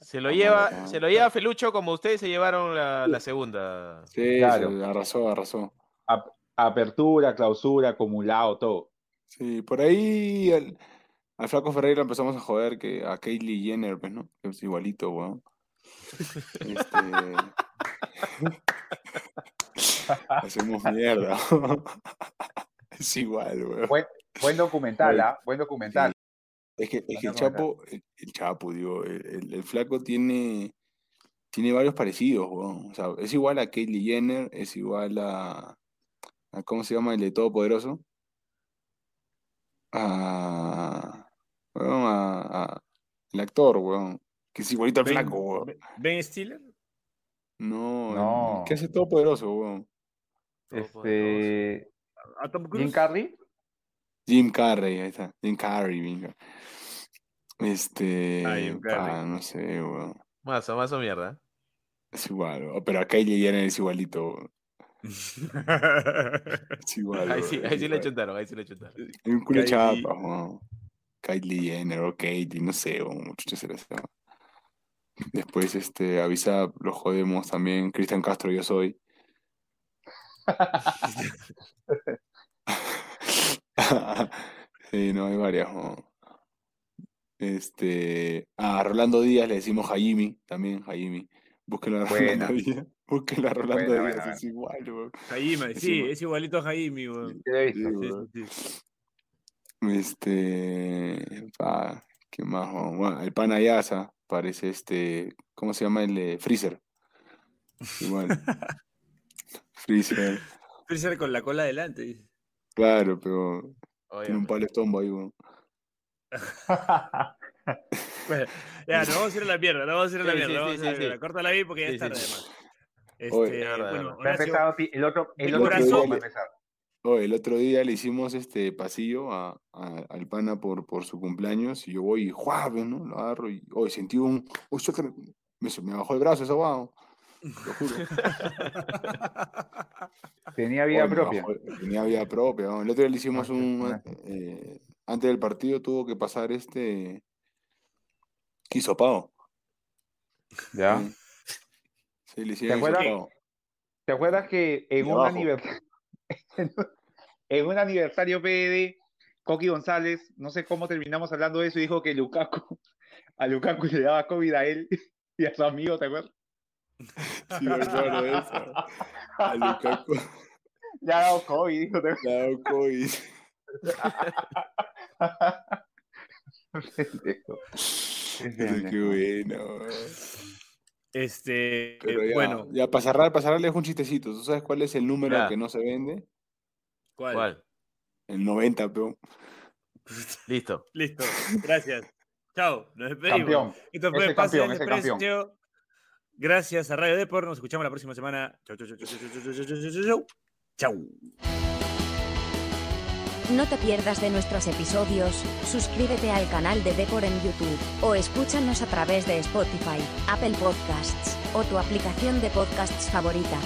Se lo lleva, se lo lleva Felucho como ustedes se llevaron la, la segunda. Sí, Claro. se arrasó, arrasó. Ap- Apertura, clausura, acumulado, todo. Sí, por ahí al Flaco Ferreira empezamos a joder que a Kylie Jenner, pues, ¿no? Que es igualito, weón. Este... Hacemos mierda. es igual, weón. Buen, buen documental, ¿ah? Buen documental. Es que, es que el Chapo, el, el Chapo, digo, el, Flaco tiene, tiene varios parecidos, weón. O sea, es igual a Kylie Jenner, es igual a, a ¿cómo se llama el de Todopoderoso? A, weón, a, a- el actor, weón. Que es igualito al Ben- Flaco, weón. Ben- Stiller. No, No. ¿qué hace Todopoderoso, weón? Este. A Tom Jim Cruise. Carrey. Jim Carrey, ahí está. Jim Carrey, venga. Este, Ah, Jim Carrey. no sé, weón. Mazo, mazo mierda. Es igual, weón. pero a Kylie Jenner es igualito. weón. Es igual. Ahí sí, ahí sí le chuntaron, ahí sí le chuntaron. Hay un culo chapas, weón. Kylie Jenner o Katie, no sé, weón, muchachos se les llama. Después, este, avisa, lo jodemos también. Cristian Castro, yo soy. sí, no, hay varias. Este, a Rolando Díaz le decimos Jaime, también Jaime. Búsquenlo a Buena. Rolando Díaz. Búsquenlo a Rolando Buena, Díaz, es igual, weón. Jaime, sí, es igualito a Jaime, weón. ¿Qué he Sí, sí, sí. Este, pa, ¿qué más? Bueno, el pan Ayasa parece este, ¿cómo se llama el de Freezer? Igual. Freezer, Freezer con la cola adelante, dice. claro, pero Oye, tiene un palo estombo ahí, weón. Bueno, ya, nos vamos a ir a la mierda, nos vamos a ir a la Sí, mierda, sí, sí, a ir a la sí, mierda. ahí porque ya Sí, es tarde además. Este, bueno, Horacio, el otro, el otro corazón. Oh, el otro día le hicimos este pasillo a, a- al pana por, por su cumpleaños y yo voy y ¡juave! ¿no? Lo agarro y hoy sentí un. Suéltame. me, me bajó el brazo ese guau. Lo juro. Tenía vida propia. bajó- tenía vida propia. ¿no? El otro día le hicimos Ah, un. impresionante. eh, antes del partido tuvo que pasar este. Hisopado. ¿Ya? Sí. Le hicieron acuerdas? hisopado. ¿Te acuerdas que en un, aniversario, en un aniversario PDD, Coqui González, no sé cómo terminamos hablando de eso, y dijo que Lukaku, a Lukaku le daba COVID a él y a su amigo, ¿te acuerdas? Sí, me acuerdo de eso. A Lukaku Le ha dado COVID, dijo, ¿te acuerdas? le ha dado COVID. Qué bueno. Este, Pero bueno. Ya, para cerrar, para cerrar, un chistecito. ¿Tú sabes cuál es el número que no se vende? ¿Cuál? ¿Cuál? El 90, peón. Listo. Listo. Gracias. Chao. Nos despedimos. Campeón. Esto fue Pase campeón. Gracias a Radio Deport. Nos escuchamos la próxima semana. Chau, chau, chau, chau, chau, chau, chau, chau. Chau. No te pierdas de nuestros episodios, suscríbete al canal de Depor en YouTube, o escúchanos a través de Spotify, Apple Podcasts, o tu aplicación de podcasts favorita.